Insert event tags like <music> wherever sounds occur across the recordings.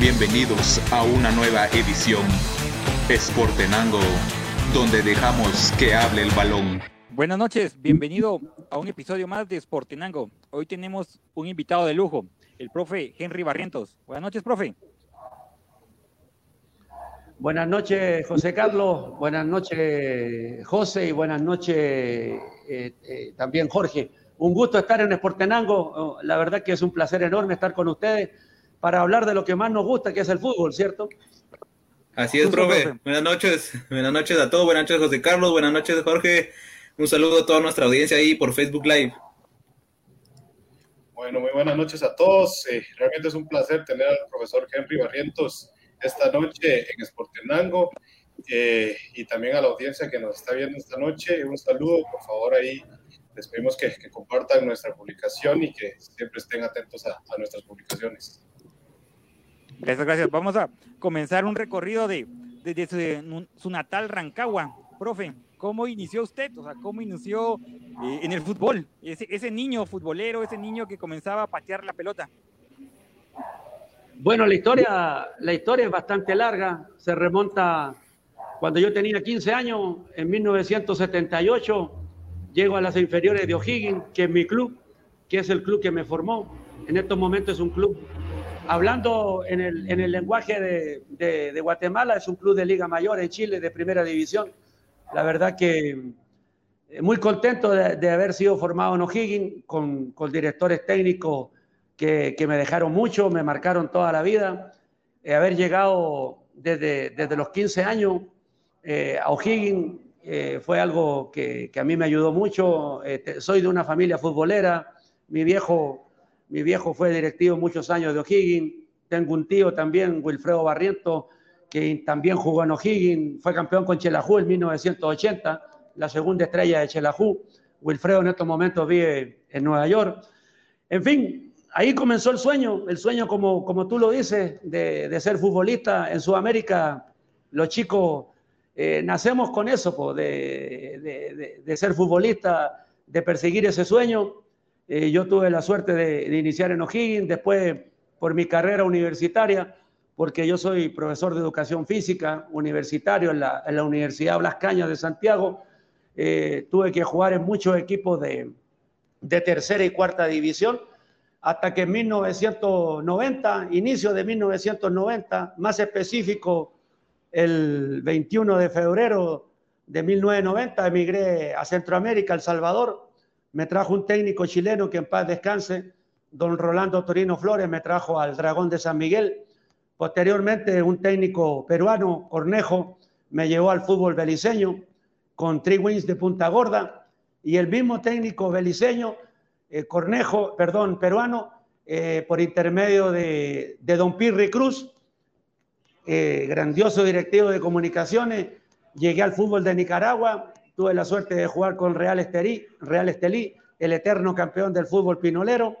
Bienvenidos a una nueva edición Sportenango, donde dejamos que hable el balón. Buenas noches, bienvenido a un episodio más de Sportenango. Hoy tenemos un invitado de lujo, el profe Henry Barrientos. Buenas noches, profe. Buenas noches, José Carlos. Buenas noches, José. Y buenas noches eh, eh, también, Jorge. Un gusto estar en Sportenango. Oh, la verdad que es un placer enorme estar con ustedes para hablar de lo que más nos gusta, que es el fútbol, ¿cierto? Así es, profe. Buenas noches. <laughs> Buenas noches a todos. Buenas noches, José Carlos. Buenas noches, Jorge. Un saludo a toda nuestra audiencia ahí por Facebook Live. Bueno, muy buenas noches a todos. Eh, realmente es un placer tener al profesor Henry Barrientos esta noche en Sportenango eh, y también a la audiencia que nos está viendo esta noche. Un saludo, por favor, ahí les pedimos que, compartan nuestra publicación y que siempre estén atentos a, nuestras publicaciones. Gracias, gracias. Vamos a comenzar un recorrido de desde su, natal Rancagua. Profe, ¿cómo inició usted? O sea, ¿cómo inició eh, en el fútbol? Ese, ese niño futbolero, ese niño que comenzaba a patear la pelota. Bueno, la historia, la historia es bastante larga. Se remonta cuando yo tenía 15 años, en 1978, llego a las inferiores de O'Higgins, que es mi club, que es el club que me formó. En estos momentos es un club, hablando en el, en el lenguaje de, Guatemala, es un club de Liga Mayor en Chile, de primera división. La verdad que eh, muy contento de, haber sido formado en O'Higgins con, con directores técnicos que, me dejaron mucho, me marcaron toda la vida. Eh, haber llegado desde, desde, los 15 años eh, a O'Higgins eh, fue algo que, que, a mí me ayudó mucho. soy de una familia futbolera. Mi viejo, mi viejo fue directivo muchos años de O'Higgins. Tengo un tío también, Wilfredo Barriento, que también jugó en O'Higgins. Fue campeón con Chelajú en 1980, la segunda estrella de Chelajú. Wilfredo en estos momentos vive en Nueva York. En fin, ahí comenzó el sueño, el sueño como, como tú lo dices, de, ser futbolista. En Sudamérica los chicos eh, nacemos con eso, de, ser futbolista, de perseguir ese sueño. Eh, yo tuve la suerte de, iniciar en O'Higgins, después por mi carrera universitaria, porque yo soy profesor de educación física universitario en la, Universidad Blas Cañas de Santiago. Eh, tuve que jugar en muchos equipos de tercera y cuarta división hasta que en 1990, inicio de 1990, más específico, el 21 de febrero de 1990, emigré a Centroamérica, El Salvador. Me trajo un técnico chileno que en paz descanse, don Rolando Torino Flores, me trajo al Dragón de San Miguel. Posteriormente, un técnico peruano, Cornejo, me llevó al fútbol beliceño con Three Wings de Punta Gorda. Y el mismo técnico beliceño eh, Cornejo, perdón, peruano, eh, por intermedio de, don Pirri Cruz, eh, grandioso directivo de comunicaciones. Llegué al fútbol de Nicaragua, tuve la suerte de jugar con Real Estelí, Real el eterno campeón del fútbol pinolero.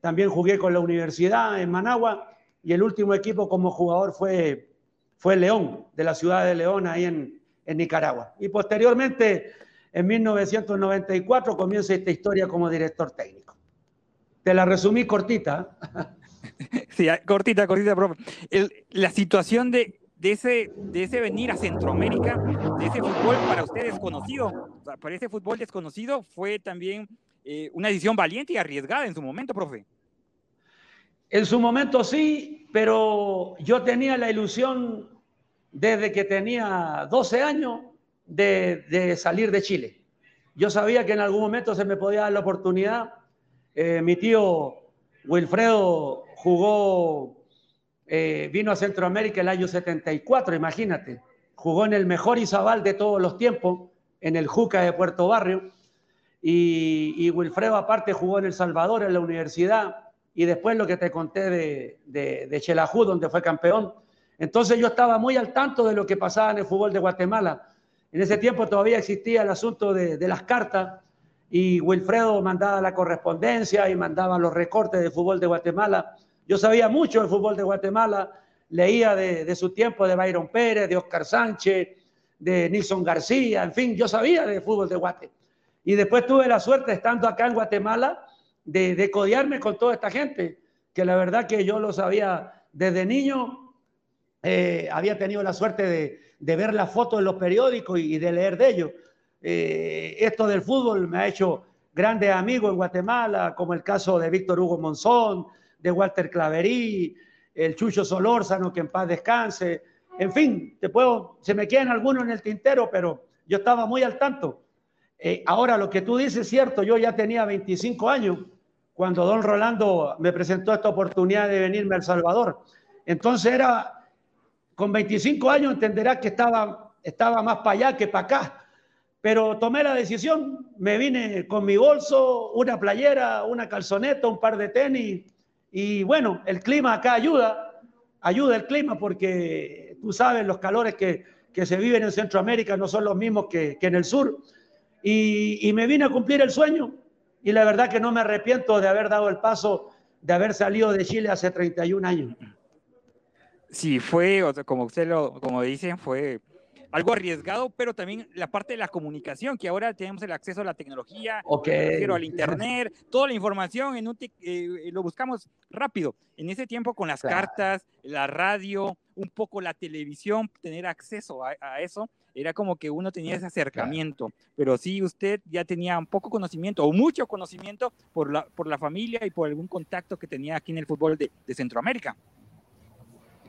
También jugué con la universidad en Managua y el último equipo como jugador fue, fue León, de la ciudad de León, ahí en, en Nicaragua. Y posteriormente en 1994 comienza esta historia como director técnico. Te la resumí cortita. <laughs> Sí, cortita, cortita, profe. la situación de, ese, de ese venir a Centroamérica, de ese fútbol para usted desconocido, para ese fútbol desconocido fue también eh, una decisión valiente y arriesgada en su momento, profe. En su momento sí, pero yo tenía la ilusión desde que tenía 12 años de, salir de Chile. Yo sabía que en algún momento se me podía dar la oportunidad. Eh, mi tío Wilfredo jugó, eh, vino a Centroamérica el año 74, imagínate. Jugó en el mejor Izabal de todos los tiempos, en el Juca de Puerto Barrio. Y, Wilfredo aparte jugó en El Salvador, en la universidad. Y después lo que te conté de, de, de Chelajú, donde fue campeón. Entonces yo estaba muy al tanto de lo que pasaba en el fútbol de Guatemala en ese tiempo todavía existía el asunto de, las cartas y Wilfredo mandaba la correspondencia y mandaba los recortes de fútbol de Guatemala. Yo sabía mucho del fútbol de Guatemala, leía de, su tiempo de Byron Pérez, de Oscar Sánchez, de Nilson García, en fin, yo sabía de fútbol de Guate. Y después tuve la suerte, estando acá en Guatemala, de, de con toda esta gente, que la verdad que yo los había desde niño eh, había tenido la suerte de, ver las fotos en los periódicos y, de leer de ellos. Eh, esto del fútbol me ha hecho grandes amigos en Guatemala, como el caso de Víctor Hugo Monzón, de Walter Claverí, el Chucho Solórzano, que en paz descanse. En fin, te puedo, se me quedan algunos en el tintero, pero yo estaba muy al tanto. Eh, ahora, lo que tú dices es cierto, yo ya tenía 25 años cuando don Rolando me presentó esta oportunidad de venirme a El Salvador. Entonces era, con 25 años entenderás que estaba, estaba más para allá que para acá. Pero tomé la decisión, me vine con mi bolso, una playera, una calzoneta, un par de tenis. Y bueno, el clima acá ayuda, ayuda el clima porque tú sabes, los calores que, que se viven en Centroamérica no son los mismos que, que en el sur. Y, y me vine a cumplir el sueño y la verdad que no me arrepiento de haber dado el paso de haber salido de Chile hace 31 años. Sí, fue, como usted lo, como dicen, fue algo arriesgado, pero también la parte de la comunicación, que ahora tenemos el acceso a la tecnología, okay. al <laughs> internet, toda la información en un eh, lo buscamos rápido. En ese tiempo con las cartas, la radio, un poco la televisión, tener acceso a, a eso, era como que uno tenía ese acercamiento, pero sí usted ya tenía un poco conocimiento o mucho conocimiento por la, por la familia y por algún contacto que tenía aquí en el fútbol de, Centroamérica.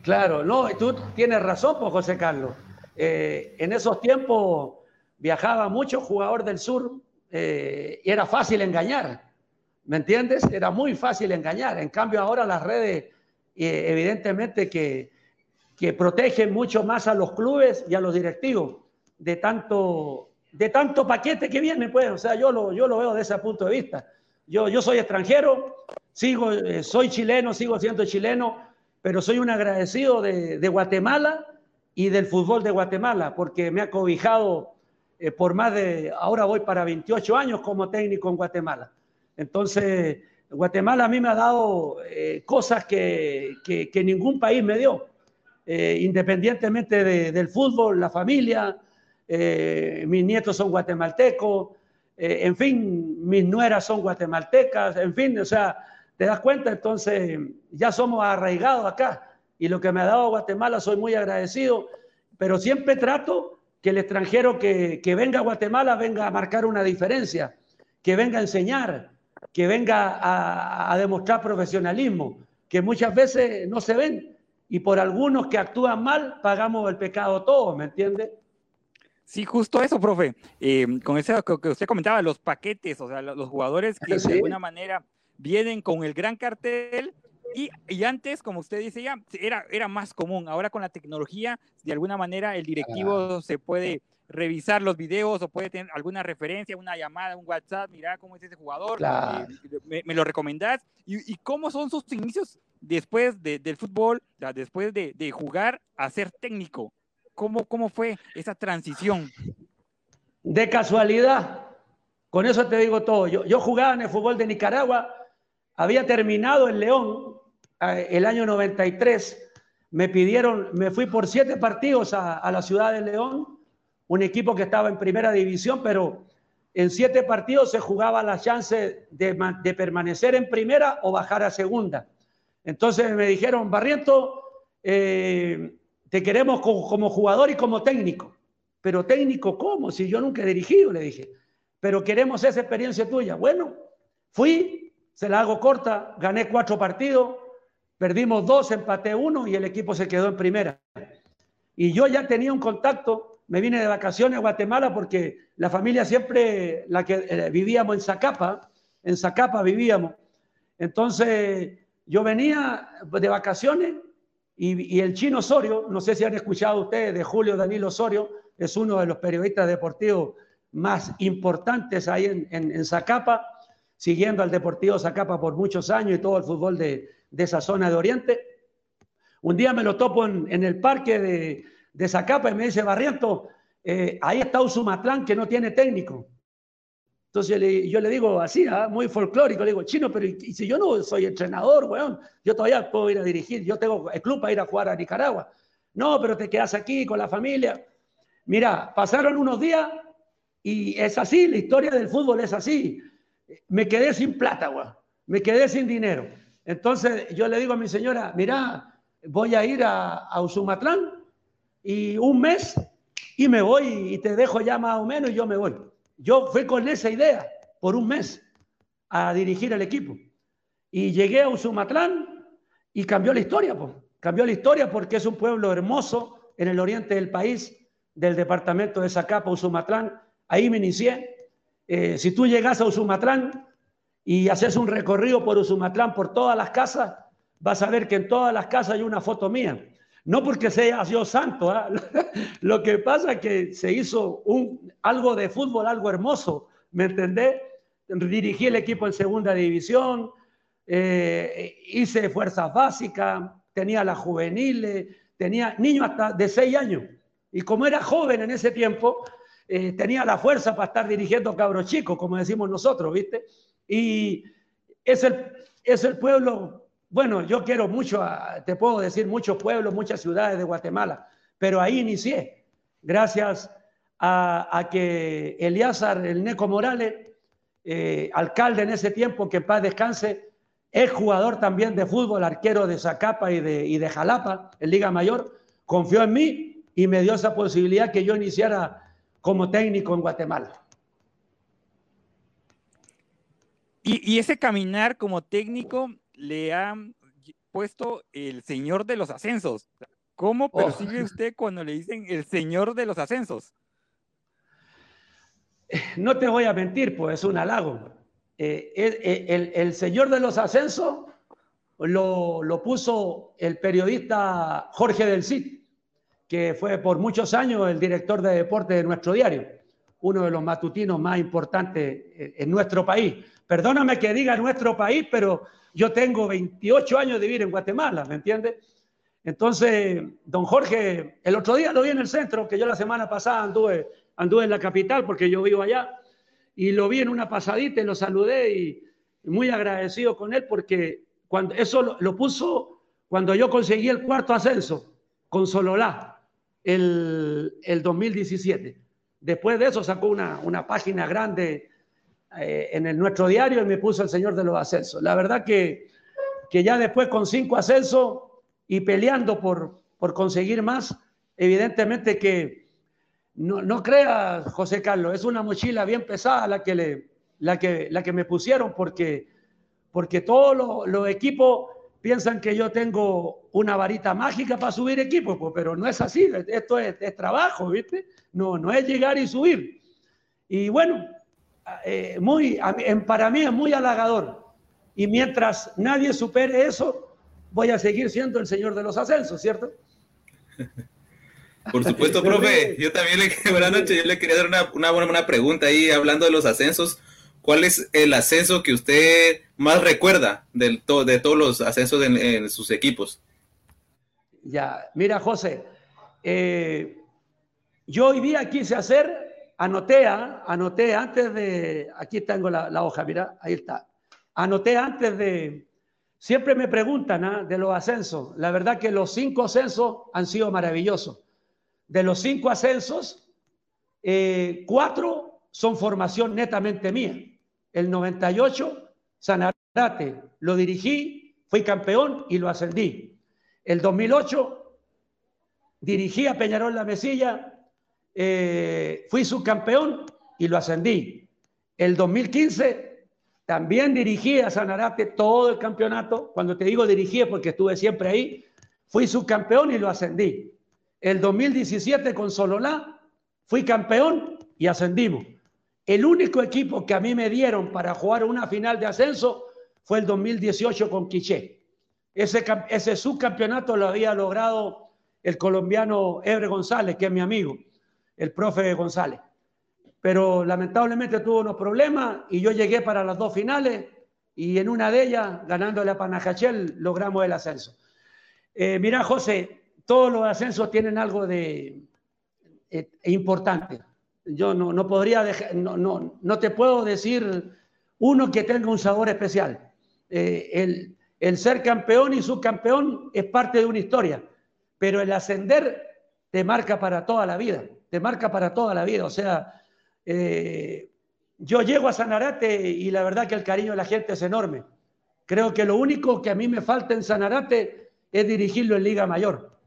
Claro, no, tú tienes razón, pues José Carlos. Eh, en esos tiempos viajaba mucho jugador del sur eh, y era fácil engañar, ¿me entiendes? Era muy fácil engañar. En cambio ahora las redes, eh, evidentemente que que protegen mucho más a los clubes y a los directivos de tanto, de tanto paquete que viene, pues, o sea, yo lo, yo lo veo desde ese punto de vista. Yo, yo soy extranjero, sigo, eh, soy chileno, sigo siendo chileno, pero soy un agradecido de, de, Guatemala y del fútbol de Guatemala, porque me ha cobijado eh, por más de, ahora voy para 28 años como técnico en Guatemala. Entonces, Guatemala a mí me ha dado eh, cosas que, que, que ningún país me dio. Eh, independientemente del fútbol, la familia, eh, mis nietos son guatemaltecos, eh, en fin, mis nueras son guatemaltecas, en fin, o sea, te das cuenta, entonces ya somos arraigados acá y lo que me ha dado Guatemala soy muy agradecido, pero siempre trato que el extranjero que, venga a Guatemala venga a marcar una diferencia, que venga a enseñar, que venga a, a demostrar profesionalismo, que muchas veces no se ven y por algunos que actúan mal pagamos el pecado todos, ¿me entiende? Sí, justo eso, profe. Eh, con eso que usted comentaba, los paquetes, o sea, los jugadores que <laughs> de alguna manera vienen con el gran cartel y, y, antes, como usted dice ya, era, era más común. Ahora con la tecnología, de alguna manera el directivo se puede revisar los videos o puede tener alguna referencia, una llamada, un WhatsApp, mira cómo es ese jugador, eh, me, lo recomendás. ¿Y, ¿Y, cómo son sus inicios después del fútbol, después de, jugar a ser técnico? ¿Cómo, ¿Cómo fue esa transición? De casualidad, con eso te digo todo. Yo, yo jugaba en el fútbol de Nicaragua, había terminado en León el año 93, me pidieron, me fui por siete partidos a, a la ciudad de León, un equipo que estaba en primera división, pero en siete partidos se jugaba la chance de, permanecer en primera o bajar a segunda. Entonces me dijeron, Barriento, eh, te queremos como, jugador y como técnico. Pero técnico, ¿cómo? Si yo nunca he dirigido, le dije. Pero queremos esa experiencia tuya. Bueno, fui, se la hago corta, gané cuatro partidos, perdimos dos, empaté uno y el equipo se quedó en primera. Y yo ya tenía un contacto, me vine de vacaciones a Guatemala porque la familia siempre, la que eh, vivíamos en Zacapa, en Zacapa vivíamos. Entonces yo venía de vacaciones y, el chino Osorio, no sé si han escuchado ustedes de Julio Danilo Osorio, es uno de los periodistas deportivos más importantes ahí en, en, Zacapa, siguiendo al Deportivo Zacapa por muchos años y todo el fútbol de, esa zona de Oriente. Un día me lo topo en, el parque de, de, Zacapa y me dice, Barriento, eh, ahí está Usumatlán que no tiene técnico. Entonces yo le, digo así, ¿ah? muy folclórico, le digo, chino, pero ¿y si yo no soy entrenador, weón? Yo todavía puedo ir a dirigir, yo tengo el club para ir a jugar a Nicaragua. No, pero te quedas aquí con la familia. Mira, pasaron unos días y es así, la historia del fútbol es así. Me quedé sin plata, weón. Me quedé sin dinero. Entonces yo le digo a mi señora, mira, voy a ir a, a Usumatlán y un mes y me voy y te dejo ya más o menos y yo me voy. Yo fui con esa idea por un mes a dirigir el equipo. Y llegué a Usumatlán y cambió la historia, pues. Cambió la historia porque es un pueblo hermoso en el oriente del país, del departamento de Zacapa, Usumatlán. Ahí me inicié. Eh, si tú llegas a Usumatlán y haces un recorrido por Usumatlán, por todas las casas, vas a ver que en todas las casas hay una foto mía. No porque sea yo santo, ¿ah? <laughs> lo que pasa es que se hizo algo de fútbol, algo hermoso, ¿me entendés? Dirigí el equipo en segunda división, eh, hice fuerzas básicas, tenía las juveniles, tenía niños hasta de seis años. Y como era joven en ese tiempo, eh, tenía la fuerza para estar dirigiendo cabros chicos, como decimos nosotros, ¿viste? Y es el, es el pueblo, bueno, yo quiero mucho, te puedo decir, muchos pueblos, muchas ciudades de Guatemala, pero ahí inicié, gracias a, que Eliazar, el Neco Morales, eh, alcalde en ese tiempo, que en paz descanse, es jugador también de fútbol, arquero de Zacapa y de, y de Jalapa, en Liga Mayor, confió en mí y me dio esa posibilidad que yo iniciara como técnico en Guatemala. Y, ese caminar como técnico le ha puesto el señor de los ascensos. ¿Cómo oh. percibe usted cuando le dicen el señor de los ascensos? No te voy a mentir, pues es un halago. Eh, eh, el, señor de los ascensos lo, puso el periodista Jorge del Cid, que fue por muchos años el director de deporte de nuestro diario, uno de los matutinos más importantes en nuestro país. Perdóname que diga nuestro país, pero yo tengo 28 años de vivir en Guatemala, ¿me entiendes? Entonces, don Jorge, el otro día lo vi en el centro, que yo la semana pasada anduve, anduve en la capital porque yo vivo allá y lo vi en una pasadita y lo saludé y muy agradecido con él porque cuando eso lo, puso cuando yo conseguí el cuarto ascenso con Sololá el, el 2017. Después de eso sacó una, una página grande eh, en el, nuestro diario y me puso el señor de los ascensos. La verdad que, que ya después con cinco ascensos y peleando por, por conseguir más, evidentemente que no, no creas, José Carlos, es una mochila bien pesada la que, le, la que, la que me pusieron porque, porque todos los, equipos piensan que yo tengo una varita mágica para subir equipos, pues, pero no es así, esto es, trabajo, ¿viste? No, no es llegar y subir. Y bueno, eh, muy, para mí es muy halagador. Y mientras nadie supere eso, voy a seguir siendo el señor de los ascensos, ¿cierto? Por supuesto, <laughs> profe. Yo también le, <laughs> buenas noches, yo le quería dar una, una buena pregunta ahí hablando de los ascensos. ¿Cuál es el ascenso que usted más recuerda de, de todos los ascensos en, sus equipos? Ya, mira, José, eh, yo hoy día quise hacer, anoté, ¿ah? anoté antes de, aquí tengo la, hoja, mira, ahí está. Anoté antes de, siempre me preguntan ¿ah? de los ascensos. La verdad que los cinco ascensos han sido maravillosos. De los cinco ascensos, eh, cuatro son formación netamente mía. El 98, Sanarate, lo dirigí, fui campeón y lo ascendí. El 2008, dirigí a Peñarol La Mesilla, eh, fui subcampeón y lo ascendí. El 2015, también dirigí a Sanarate todo el campeonato. Cuando te digo dirigí porque estuve siempre ahí, fui subcampeón y lo ascendí. El 2017 con Sololá fui campeón y ascendimos. El único equipo que a mí me dieron para jugar una final de ascenso fue el 2018 con Quiché. Ese, subcampeonato lo había logrado el colombiano Ebre González, que es mi amigo, el profe González. Pero lamentablemente tuvo unos problemas y yo llegué para las dos finales y en una de ellas, ganándole a Panajachel, logramos el ascenso. Eh, mira, José, todos los ascensos tienen algo de eh, importante. Yo no, no podría no, no, no, te puedo decir uno que tenga un sabor especial. Eh, el, el, ser campeón y subcampeón es parte de una historia, pero el ascender te marca para toda la vida, te marca para toda la vida. O sea, eh, yo llego a Sanarate y la verdad que el cariño de la gente es enorme. Creo que lo único que a mí me falta en Sanarate es dirigirlo en Liga Mayor.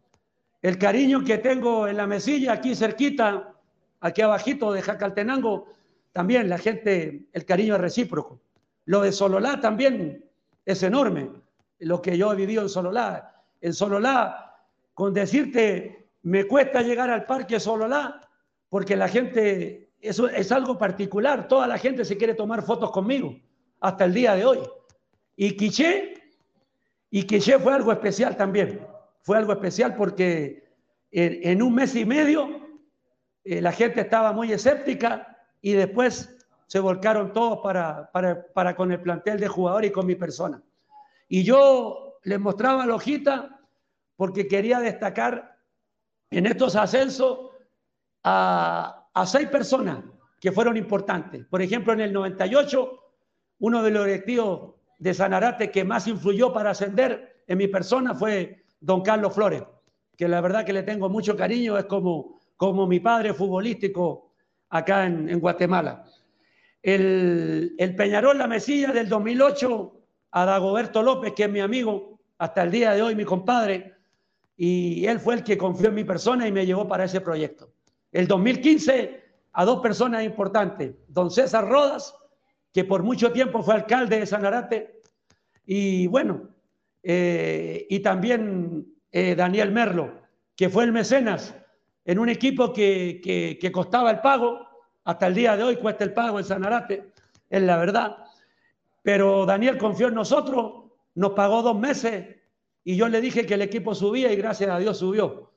El cariño que tengo en la mesilla, aquí cerquita, aquí abajito de Jacaltenango, también la gente, el cariño es recíproco. Lo de Sololá también es enorme, lo que yo he vivido en Sololá. En Sololá, con decirte, me cuesta llegar al parque Sololá, porque la gente, eso es algo particular, toda la gente se quiere tomar fotos conmigo, hasta el día de hoy. Y Quiché, y Quiché fue algo especial también, fue algo especial porque en, un mes y medio eh, la gente estaba muy escéptica y después se volcaron todos para, para, para, con el plantel de jugadores y con mi persona. Y yo les mostraba la hojita porque quería destacar en estos ascensos a, a seis personas que fueron importantes. Por ejemplo, en el 98, uno de los directivos de Sanarate que más influyó para ascender en mi persona fue don Carlos Flores, que la verdad que le tengo mucho cariño, es como, como mi padre futbolístico acá en, Guatemala. El, Peñarol La Mesilla del 2008 a Dagoberto López, que es mi amigo, hasta el día de hoy mi compadre, y él fue el que confió en mi persona y me llevó para ese proyecto. El 2015 a dos personas importantes, don César Rodas, que por mucho tiempo fue alcalde de Sanarate, y bueno, eh, y también eh, Daniel Merlo, que fue el mecenas en un equipo que, costaba el pago, hasta el día de hoy cuesta el pago en Sanarate, es la verdad, pero Daniel confió en nosotros, nos pagó dos meses y yo le dije que el equipo subía y gracias a Dios subió.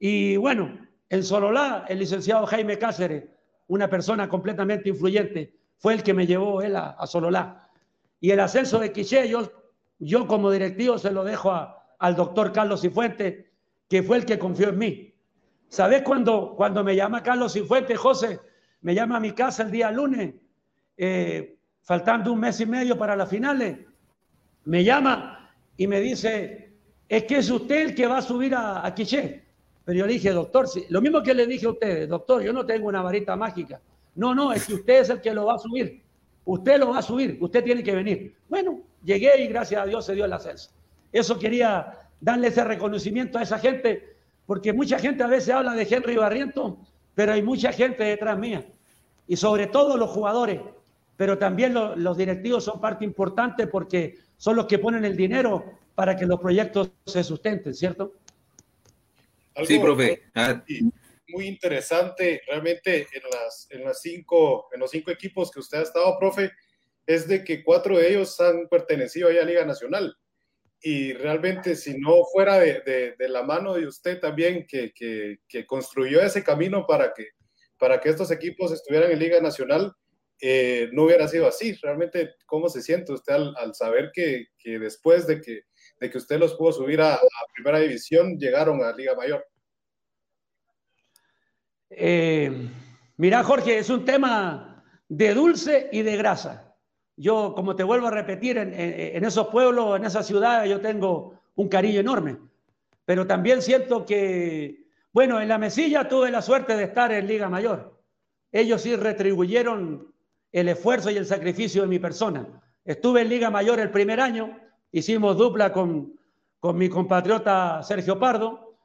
Y bueno, en Sololá, el licenciado Jaime Cáceres, una persona completamente influyente, fue el que me llevó él a, a Sololá. Y el ascenso de Quiché, yo, yo como directivo se lo dejo a, al doctor Carlos Cifuentes, que fue el que confió en mí. ¿Sabes cuando, cuando me llama Carlos Cifuentes, José? Me llama a mi casa el día lunes, eh, faltando un mes y medio para las finales. Me llama y me dice, es que es usted el que va a subir a, a Quiché. Pero yo le dije, doctor, sí, lo mismo que le dije a ustedes, doctor, yo no tengo una varita mágica. No, no, es que usted es el que lo va a subir. Usted lo va a subir, usted tiene que venir. Bueno, llegué y gracias a Dios se dio el ascenso. Eso quería darle ese reconocimiento a esa gente, porque mucha gente a veces habla de Henry Barriento, pero hay mucha gente detrás mía. Y sobre todo los jugadores, pero también lo, los directivos son parte importante porque son los que ponen el dinero para que los proyectos se sustenten, ¿cierto? Algo Sí, profe. Ah, Muy interesante, realmente en, las, en, las cinco, en los cinco equipos que usted ha estado, profe, es de que cuatro de ellos han pertenecido a Liga Nacional. Y realmente si no fuera de, la mano de usted también que, construyó ese camino para que, para que estos equipos estuvieran en Liga Nacional, eh, no hubiera sido así. Realmente, ¿cómo se siente usted al, saber que, después de que, de que usted los pudo subir a, a Primera División, llegaron a Liga Mayor? Eh, mira, Jorge, es un tema de dulce y de grasa. Yo, como te vuelvo a repetir, en, en, en esos pueblos, en esas ciudades, yo tengo un cariño enorme. Pero también siento que, bueno, en la mesilla tuve la suerte de estar en Liga Mayor. Ellos sí retribuyeron el esfuerzo y el sacrificio de mi persona. Estuve en Liga Mayor el primer año, hicimos dupla con, con mi compatriota Sergio Pardo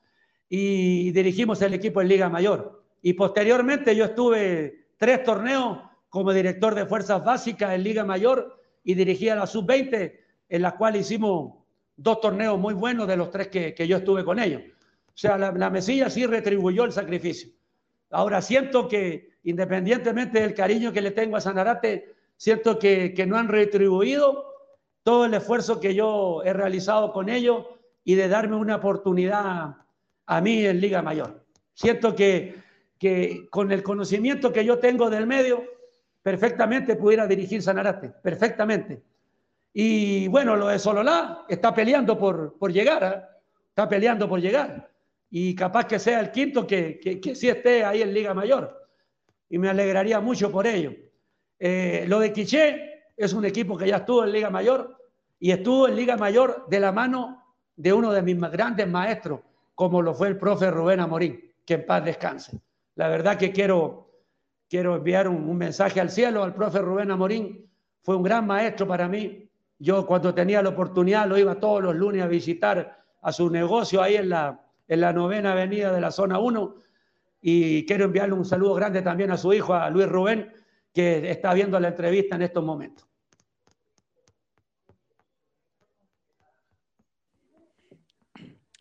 y dirigimos el equipo en Liga Mayor. Y posteriormente yo estuve tres torneos como director de fuerzas básicas en Liga Mayor y dirigía la sub-20, en la cual hicimos dos torneos muy buenos de los tres que, que yo estuve con ellos. O sea, la, la, mesilla sí retribuyó el sacrificio. Ahora siento que, independientemente del cariño que le tengo a Sanarate, siento que, que no han retribuido todo el esfuerzo que yo he realizado con ellos y de darme una oportunidad a mí en Liga Mayor. Siento que, que con el conocimiento que yo tengo del medio, perfectamente pudiera dirigir Sanarate, perfectamente. Y bueno, lo de Sololá está peleando por, por llegar, ¿eh? está peleando por llegar. Y capaz que sea el quinto que, que, que, sí esté ahí en Liga Mayor. Y me alegraría mucho por ello. Eh, lo de Quiché es un equipo que ya estuvo en Liga Mayor y estuvo en Liga Mayor de la mano de uno de mis grandes maestros, como lo fue el profe Rubén Amorín, que en paz descanse. La verdad que quiero, quiero enviar un, mensaje al cielo al profe Rubén Amorín. Fue un gran maestro para mí. Yo cuando tenía la oportunidad lo iba todos los lunes a visitar a su negocio ahí en la, en la novena avenida de la zona 1. Y quiero enviarle un saludo grande también a su hijo, a Luis Rubén, que está viendo la entrevista en estos momentos.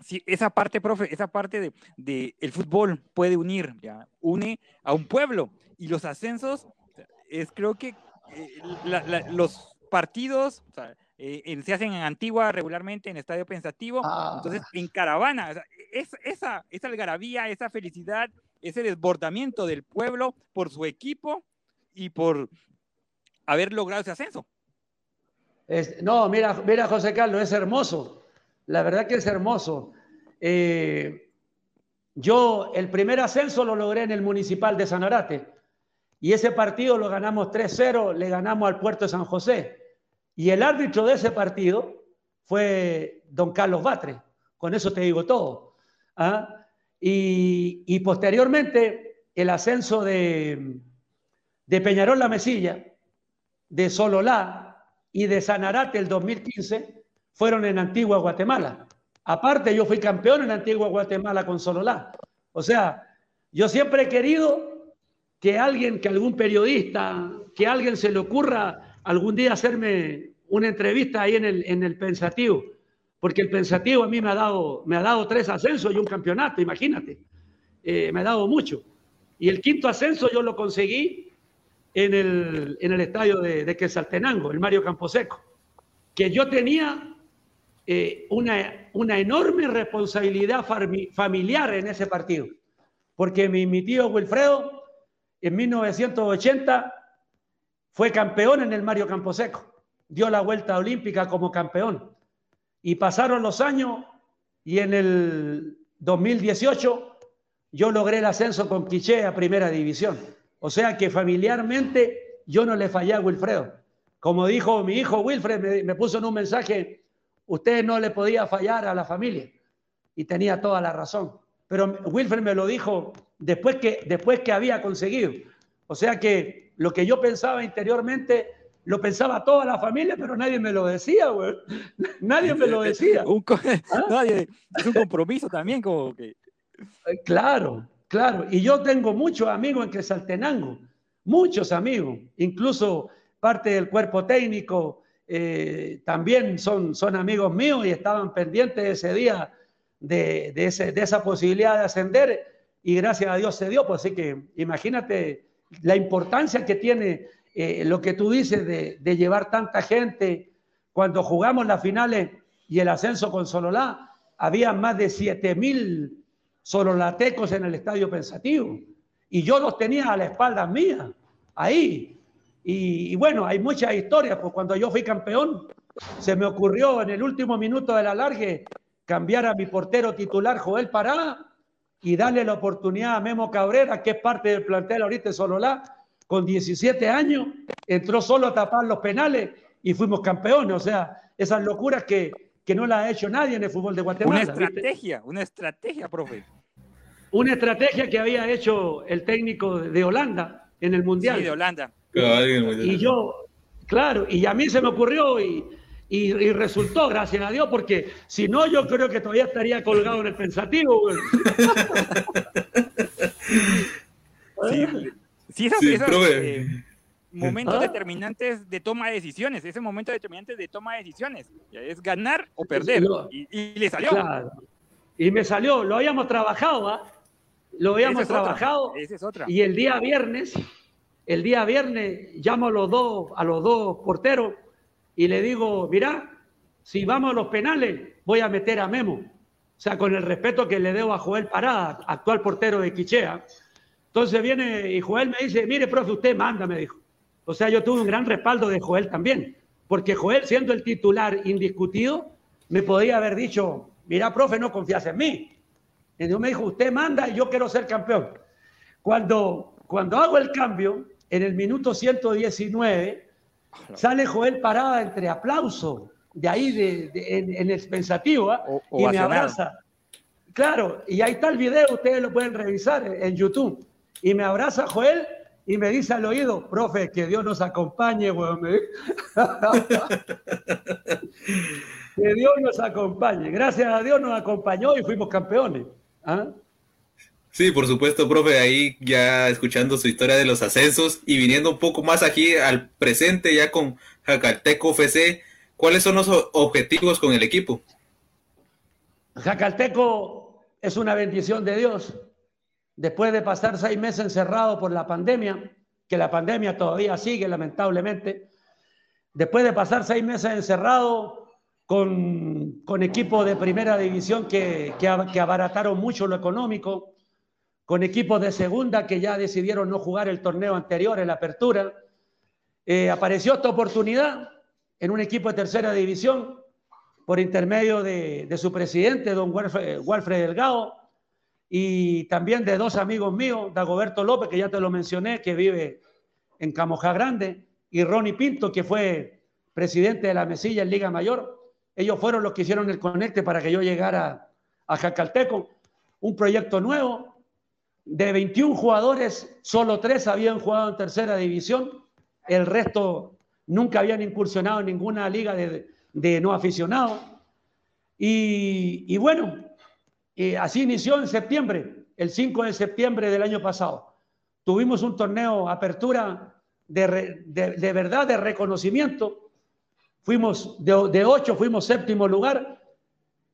Sí, esa parte, profe, esa parte de, de el fútbol puede unir, ya, une a un pueblo y los ascensos es creo que eh, la, la, los partidos o sea, eh, se hacen en Antigua regularmente en Estadio Pensativo, ah. entonces en caravana, o sea, es, esa, esa algarabía, esa felicidad, ese desbordamiento del pueblo por su equipo y por haber logrado ese ascenso. Es, no, mira, mira, José Carlos, es hermoso. La verdad que es hermoso. Eh, yo el primer ascenso lo logré en el municipal de Sanarate y ese partido lo ganamos 3-0, le ganamos al puerto de San José. Y el árbitro de ese partido fue don Carlos Batre. Con eso te digo todo. ¿ah? Y, y, posteriormente el ascenso de, de Peñarol La Mesilla, de Sololá y de Sanarate el 2015 fueron en Antigua Guatemala. Aparte, yo fui campeón en Antigua Guatemala con Sololá. O sea, yo siempre he querido que alguien, que algún periodista, que alguien se le ocurra algún día hacerme una entrevista ahí en el, en el Pensativo, porque el Pensativo a mí me ha dado, me ha dado tres ascensos y un campeonato, imagínate, eh, me ha dado mucho. Y el quinto ascenso yo lo conseguí en el, en el estadio de, de Quesaltenango, el Mario Camposeco, que yo tenía eh, una, una enorme responsabilidad familiar en ese partido, porque mi, tío Wilfredo en 1980 fue campeón en el Mario Camposeco, dio la vuelta olímpica como campeón. Y pasaron los años y en el 2018 yo logré el ascenso con Quiché a primera división. O sea que familiarmente yo no le fallé a Wilfredo. Como dijo mi hijo Wilfred, me, me puso en un mensaje usted no le podía fallar a la familia. Y tenía toda la razón. Pero Wilfred me lo dijo después que, después que había conseguido. O sea que lo que yo pensaba interiormente lo pensaba toda la familia, pero nadie me lo decía, güey. <laughs> Nadie me lo decía. un ¿Ah? <laughs> nadie, es un compromiso también, como que. Eh, claro, claro. Y yo tengo muchos amigos en Cresaltenango, muchos amigos, incluso parte del cuerpo técnico, eh, también son, son amigos míos y estaban pendientes ese día de, de, ese, de, esa posibilidad de ascender y gracias a Dios se dio. Pues así que imagínate la importancia que tiene eh, lo que tú dices de, de, llevar tanta gente. Cuando jugamos las finales y el ascenso con Sololá, había más de 7 mil sololatecos en el estadio pensativo y yo los tenía a la espalda mía, ahí, y, y, bueno, hay muchas historias, pues cuando yo fui campeón, se me ocurrió en el último minuto del alargue cambiar a mi portero titular Joel Pará y darle la oportunidad a Memo Cabrera, que es parte del plantel ahorita de Sololá, con 17 años, entró solo a tapar los penales y fuimos campeones. O sea, esas locuras que, que no las ha hecho nadie en el fútbol de Guatemala. Una estrategia, ¿viste? una estrategia, profe. Una estrategia que había hecho el técnico de Holanda en el Mundial. Sí, de Holanda. Y yo, claro, y a mí se me ocurrió y, y, y, resultó, gracias a Dios, porque si no, yo creo que todavía estaría colgado en el pensativo. <laughs> sí, sí, esas, sí, esas eh, momentos ¿Ah? determinantes de toma de decisiones, ese momento determinante de toma de decisiones, es ganar o perder. y, y, le salió. Claro. Y me salió, lo habíamos trabajado, ¿ah? Lo habíamos es trabajado. Otra. Es otra. Y el día viernes el día viernes llamo a los dos, a los dos porteros y le digo, mira, si vamos a los penales, voy a meter a Memo. O sea, con el respeto que le debo a Joel Parada, actual portero de Quichea. Entonces viene y Joel me dice, mire, profe, usted manda, me dijo. O sea, yo tuve un gran respaldo de Joel también, porque Joel, siendo el titular indiscutido, me podía haber dicho, mira, profe, no confías en mí. Entonces me dijo, usted manda y yo quiero ser campeón. Cuando, cuando hago el cambio, en el minuto 119, sale Joel Parada entre aplausos, de ahí de, de, en, en, el pensativo, o, o y me abraza. Claro, y ahí está el video, ustedes lo pueden revisar en YouTube. Y me abraza Joel y me dice al oído, profe, que Dios nos acompañe, weón. <laughs> Que Dios nos acompañe. Gracias a Dios nos acompañó y fuimos campeones. ¿Ah? Sí, por supuesto, profe, ahí ya escuchando su historia de los ascensos y viniendo un poco más aquí al presente ya con Jacalteco FC, ¿cuáles son los objetivos con el equipo? Jacalteco es una bendición de Dios. Después de pasar seis meses encerrado por la pandemia, que la pandemia todavía sigue lamentablemente, después de pasar seis meses encerrado con, con equipos de primera división que, que, abarataron mucho lo económico, con equipos de segunda que ya decidieron no jugar el torneo anterior en la apertura, eh, apareció esta oportunidad en un equipo de tercera división por intermedio de, de su presidente, don Walfred Delgado, y también de dos amigos míos, Dagoberto López, que ya te lo mencioné, que vive en Camoja Grande, y Ronnie Pinto, que fue presidente de la Mesilla en Liga Mayor. Ellos fueron los que hicieron el conecte para que yo llegara a Jacalteco. Un proyecto nuevo. De 21 jugadores, solo tres habían jugado en tercera división. El resto nunca habían incursionado en ninguna liga de, no aficionados. Y, y bueno, así inició en septiembre, el 5 de septiembre del año pasado. Tuvimos un torneo apertura de, de, verdad, de reconocimiento. Fuimos de, de ocho, fuimos séptimo lugar.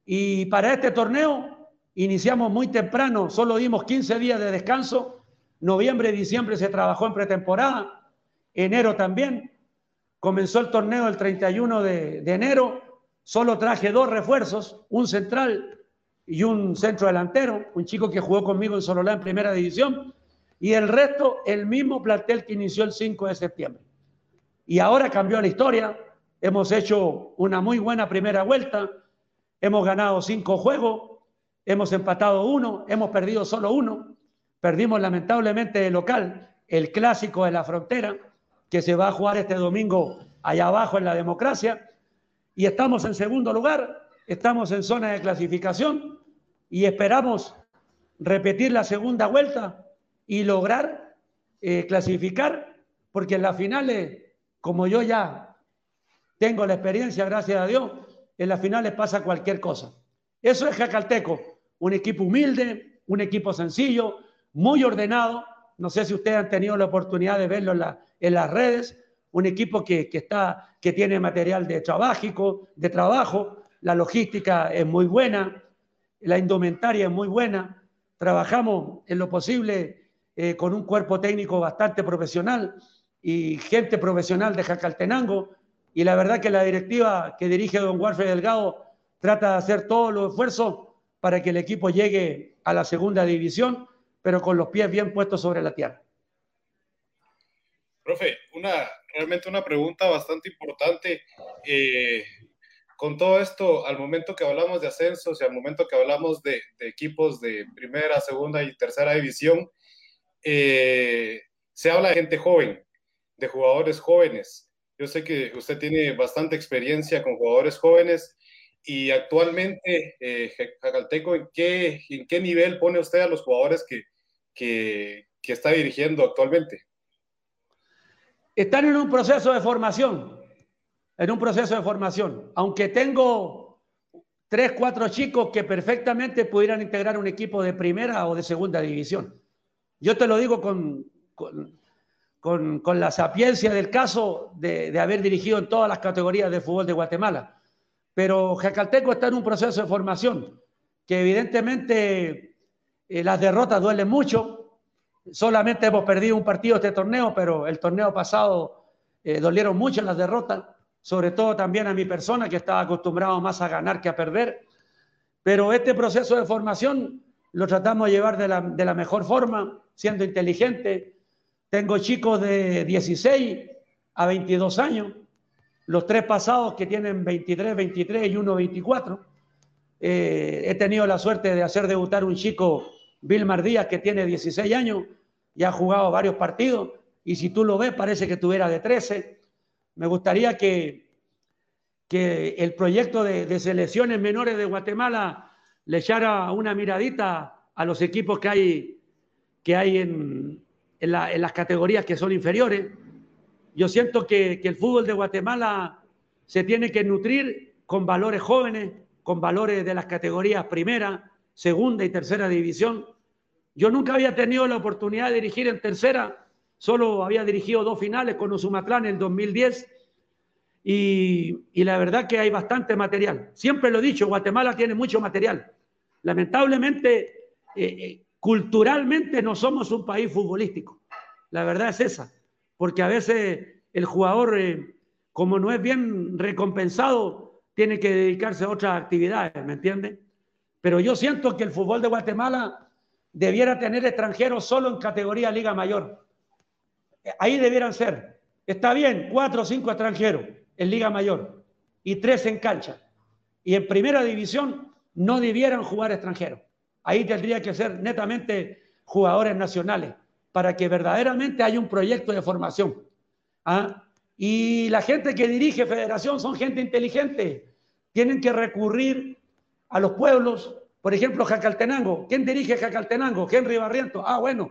Y para este torneo iniciamos muy temprano, solo dimos 15 días de descanso. Noviembre y diciembre se trabajó en pretemporada, enero también. Comenzó el torneo el 31 de, de enero. Solo traje dos refuerzos, un central y un centro delantero, un chico que jugó conmigo en Sololá en primera división, y el resto el mismo plantel que inició el 5 de septiembre. Y ahora cambió la historia, hemos hecho una muy buena primera vuelta, hemos ganado cinco juegos, hemos empatado uno, hemos perdido solo uno, perdimos lamentablemente el local, el clásico de la frontera, que se va a jugar este domingo allá abajo en la democracia, y estamos en segundo lugar, estamos en zona de clasificación y esperamos repetir la segunda vuelta y lograr eh, clasificar, porque en las finales, como yo ya tengo la experiencia, gracias a Dios, en las finales pasa cualquier cosa. Eso es Jacalteco, un equipo humilde, un equipo sencillo, muy ordenado. No sé si ustedes han tenido la oportunidad de verlo en, las redes. Un equipo que, que, está, que tiene material de trabajo, de trabajo, la logística es muy buena, la indumentaria es muy buena, trabajamos en lo posible eh, con un cuerpo técnico bastante profesional y gente profesional de Jacaltenango, y la verdad que la directiva que dirige don Walfred Delgado trata de hacer todos los esfuerzos para que el equipo llegue a la segunda división, pero con los pies bien puestos sobre la tierra. Profe, una, realmente una pregunta bastante importante. Eh, con todo esto, al momento que hablamos de ascensos y al momento que hablamos de, equipos de primera, segunda y tercera división, eh, se habla de gente joven, de jugadores jóvenes. Yo sé que usted tiene bastante experiencia con jugadores jóvenes y actualmente, eh, Jacalteco, ¿en qué, ¿en qué nivel pone usted a los jugadores que, que, que está dirigiendo actualmente? Están en un proceso de formación en un proceso de formación. Aunque tengo tres, cuatro chicos que perfectamente pudieran integrar un equipo de primera o de segunda división. Yo te lo digo con, con, con, la sapiencia del caso de, de, haber dirigido en todas las categorías de fútbol de Guatemala. Pero Jacalteco está en un proceso de formación que evidentemente eh, las derrotas duelen mucho. Solamente hemos perdido un partido este torneo, pero el torneo pasado eh, dolieron mucho las derrotas sobre todo también a mi persona que estaba acostumbrado más a ganar que a perder. Pero este proceso de formación lo tratamos de llevar de la, de la mejor forma, siendo inteligente. Tengo chicos de 16 a 22 años, los tres pasados que tienen 23, 23 y uno 24. Eh, he tenido la suerte de hacer debutar un chico, Vilmar Díaz, que tiene 16 años y ha jugado varios partidos. Y si tú lo ves, parece que tuviera de 13 me gustaría que, que el proyecto de, selecciones menores de Guatemala le echara una miradita a los equipos que hay, que hay en, las categorías que son inferiores. Yo siento que, el fútbol de Guatemala se tiene que nutrir con valores jóvenes, con valores de las categorías primera, segunda y tercera división. Yo nunca había tenido la oportunidad de dirigir en tercera, solo había dirigido dos finales con Osumatlán en el 2010 y, y, la verdad que hay bastante material. Siempre lo he dicho, Guatemala tiene mucho material. Lamentablemente, eh, eh, culturalmente no somos un país futbolístico. La verdad es esa, porque a veces el jugador, eh, como no es bien recompensado, tiene que dedicarse a otras actividades, ¿me entiende? Pero yo siento que el fútbol de Guatemala debiera tener extranjeros solo en categoría Liga Mayor. Ahí debieran ser. Está bien, cuatro o cinco extranjeros en Liga Mayor y tres en cancha. Y en primera división no debieran jugar extranjeros. Ahí tendría que ser netamente jugadores nacionales para que verdaderamente haya un proyecto de formación. ¿Ah? Y la gente que dirige federación son gente inteligente. Tienen que recurrir a los pueblos. Por ejemplo, Jacaltenango. ¿Quién dirige Jacaltenango? Henry Barriento. Ah, bueno,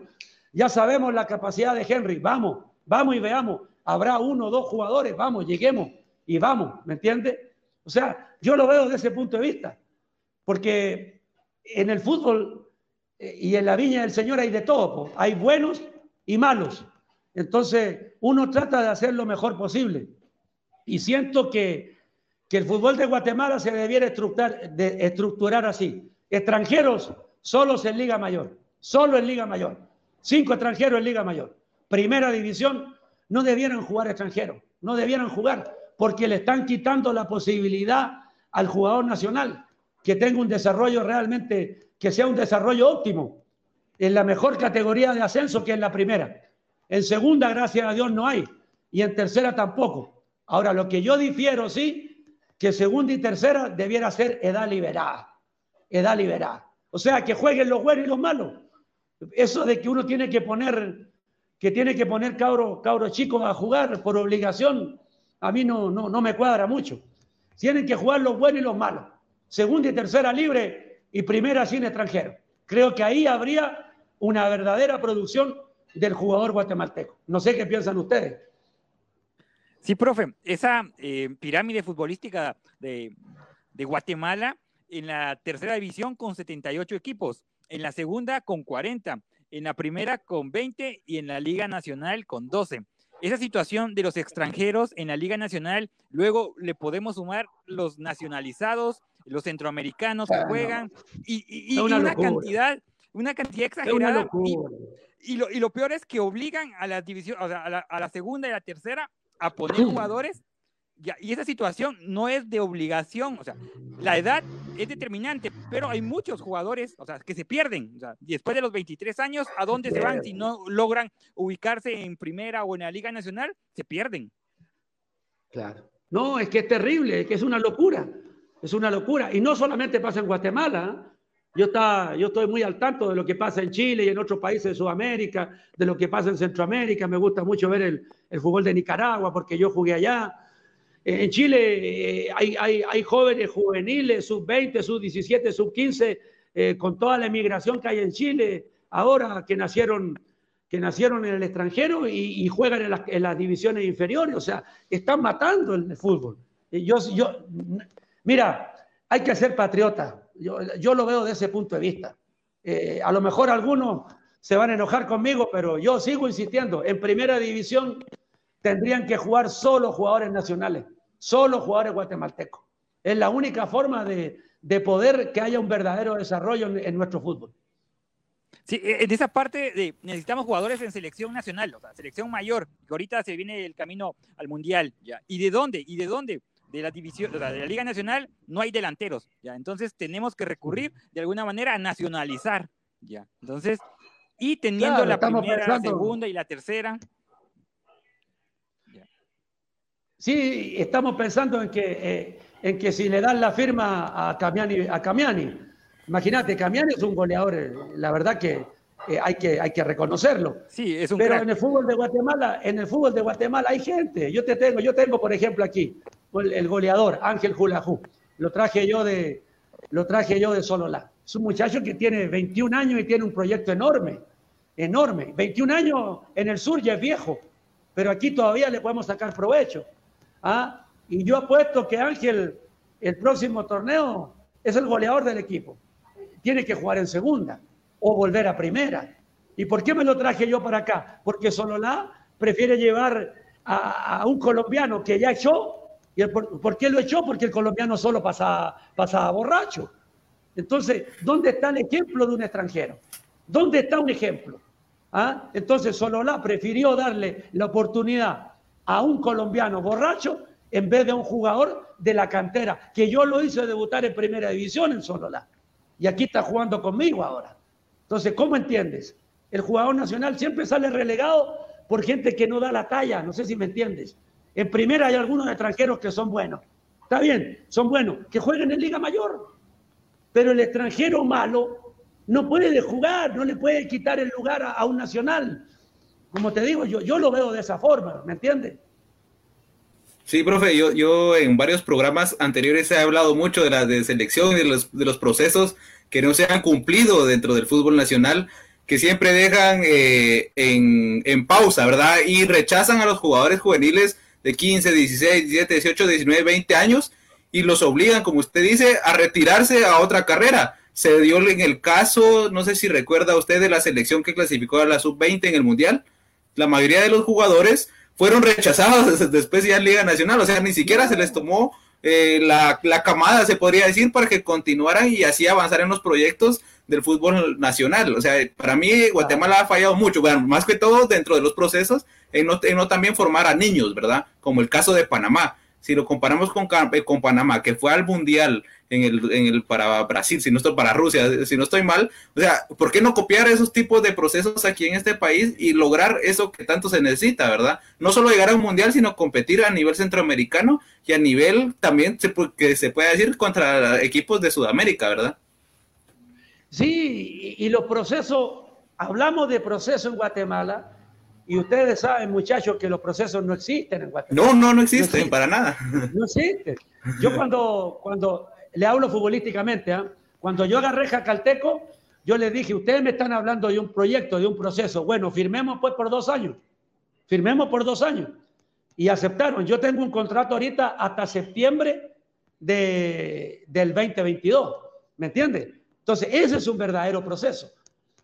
ya sabemos la capacidad de Henry. Vamos, vamos y veamos. Habrá uno o dos jugadores. Vamos, lleguemos y vamos. ¿Me entiende? O sea, yo lo veo desde ese punto de vista. Porque en el fútbol y en la viña del Señor hay de todo. Hay buenos y malos. Entonces, uno trata de hacer lo mejor posible. Y siento que, que el fútbol de Guatemala se debiera estructurar, de, estructurar así. Extranjeros solos en Liga Mayor. Solo en Liga Mayor. Cinco extranjeros en Liga Mayor. Primera división, no debieran jugar extranjeros. No debieran jugar porque le están quitando la posibilidad al jugador nacional que tenga un desarrollo realmente, que sea un desarrollo óptimo en la mejor categoría de ascenso que en la primera. En segunda, gracias a Dios, no hay. Y en tercera tampoco. Ahora, lo que yo difiero, sí, que segunda y tercera debiera ser edad liberada. Edad liberada. O sea, que jueguen los buenos y los malos. Eso de que uno tiene que poner, que tiene que poner cabros cabro chicos a jugar por obligación, a mí no, no, no me cuadra mucho. Tienen que jugar los buenos y los malos. Segunda y tercera libre y primera sin extranjero. Creo que ahí habría una verdadera producción del jugador guatemalteco. No sé qué piensan ustedes. Sí, profe, esa eh, pirámide futbolística de, de, Guatemala en la tercera división con 78 equipos, en la segunda con 40, en la primera con 20 y en la Liga Nacional con 12. Esa situación de los extranjeros en la Liga Nacional, luego le podemos sumar los nacionalizados, los centroamericanos que juegan y, y, y una, cantidad una cantidad exagerada. Y, lo, y, lo, peor es que obligan a la división, o sea, a la, a la segunda y la tercera a poner jugadores. Y esa situación no es de obligación, o sea, la edad es determinante, pero hay muchos jugadores, o sea, que se pierden. O sea, después de los 23 años, ¿a dónde se van si no logran ubicarse en primera o en la Liga Nacional? Se pierden. Claro. No, es que es terrible, es que es una locura. Es una locura. Y no solamente pasa en Guatemala, yo, está, yo estoy muy al tanto de lo que pasa en Chile y en otros países de Sudamérica, de lo que pasa en Centroamérica. Me gusta mucho ver el, el fútbol de Nicaragua porque yo jugué allá. Eh, en Chile eh, hay, hay, hay, jóvenes juveniles, sub-20, sub-17, sub-15, eh, con toda la emigración que hay en Chile ahora que nacieron, que nacieron en el extranjero y, y juegan en las, divisiones inferiores. O sea, están matando el, fútbol. Yo, mira, hay que ser patriota yo, yo lo veo de ese punto de vista. Eh, a lo mejor algunos se van a enojar conmigo, pero yo sigo insistiendo. En primera división tendrían que jugar solo jugadores nacionales, solo jugadores guatemaltecos. Es la única forma de, de poder que haya un verdadero desarrollo en, en, nuestro fútbol. Sí, en esa parte de, necesitamos jugadores en selección nacional, o sea, selección mayor, que ahorita se viene el camino al mundial, ¿ya? ¿Y de dónde? ¿Y de dónde? De la división, de la Liga Nacional, no hay delanteros, ¿ya? Entonces tenemos que recurrir de alguna manera a nacionalizar, ¿ya? Entonces, y teniendo claro, la primera, pensando... la segunda y la tercera. ¿ya? Sí, estamos pensando en que, eh, en que si le dan la firma a Camiani, a Camiani imagínate, Camiani es un goleador, eh, la verdad que eh, hay, que, hay que reconocerlo. Sí, es un Pero crack. en el fútbol de Guatemala, en el fútbol de Guatemala hay gente. Yo te tengo, yo tengo, por ejemplo, aquí el, goleador, Ángel Julajú. Lo traje yo de, lo traje yo de Sololá. Es un muchacho que tiene 21 años y tiene un proyecto enorme, enorme. 21 años en el sur ya es viejo, pero aquí todavía le podemos sacar provecho. ¿Ah? Y yo apuesto que Ángel el próximo torneo es el goleador del equipo. Tiene que jugar en segunda o volver a primera. ¿Y por qué me lo traje yo para acá? Porque Sololá prefiere llevar a, un colombiano que ya echó. ¿Y por, qué lo echó? Porque el colombiano solo pasaba, pasaba borracho. Entonces, ¿dónde está el ejemplo de un extranjero? ¿Dónde está un ejemplo? ¿Ah? Entonces, Sololá prefirió darle la oportunidad a un colombiano borracho en vez de a un jugador de la cantera, que yo lo hice debutar en primera división en Sololá. Y aquí está jugando conmigo ahora. Entonces, ¿cómo entiendes? El jugador nacional siempre sale relegado por gente que no da la talla, no sé si me entiendes. En primera hay algunos extranjeros que son buenos. Está bien, son buenos, que jueguen en Liga Mayor. Pero el extranjero malo no puede jugar, no le puede quitar el lugar a, un nacional. Como te digo, yo, yo lo veo de esa forma, ¿me entiendes? Sí, profe, yo, yo en varios programas anteriores he hablado mucho de la de selección y de los, de los procesos que no se han cumplido dentro del fútbol nacional que siempre dejan eh, en, pausa, ¿verdad? Y rechazan a los jugadores juveniles de 15, 16, 17, 18, 19, 20 años y los obligan, como usted dice, a retirarse a otra carrera. Se dio en el caso, no sé si recuerda usted de la selección que clasificó a la sub-20 en el Mundial. La mayoría de los jugadores fueron rechazados <laughs> después ya en Liga Nacional, o sea, ni siquiera se les tomó eh, la, la, camada, se podría decir, para que continuaran y así avanzar en los proyectos del fútbol nacional. O sea, para mí Guatemala ha fallado mucho, bueno, más que todo dentro de los procesos, en no, en no también formar a niños, ¿verdad? Como el caso de Panamá. Si lo comparamos con, eh, con Panamá, que fue al Mundial en el, en el para Brasil, si no estoy para Rusia, si no estoy mal, o sea, ¿por qué no copiar esos tipos de procesos aquí en este país y lograr eso que tanto se necesita, ¿verdad? No solo llegar a un Mundial, sino competir a nivel centroamericano y a nivel también, que se puede decir, contra equipos de Sudamérica, ¿verdad? Sí, y, los procesos, hablamos de procesos en Guatemala, y ustedes saben, muchachos, que los procesos no existen en Guatemala. No, no, no existen, para nada. <laughs> No existen. Yo cuando, cuando le hablo futbolísticamente, ¿ah? cuando yo agarré Jacalteco, yo le dije, ustedes me están hablando de un proyecto, de un proceso. Bueno, firmemos pues por dos años. Firmemos por dos años. Y aceptaron. Yo tengo un contrato ahorita hasta septiembre de, del 2022. ¿Me entiendes? Entonces, ese es un verdadero proceso.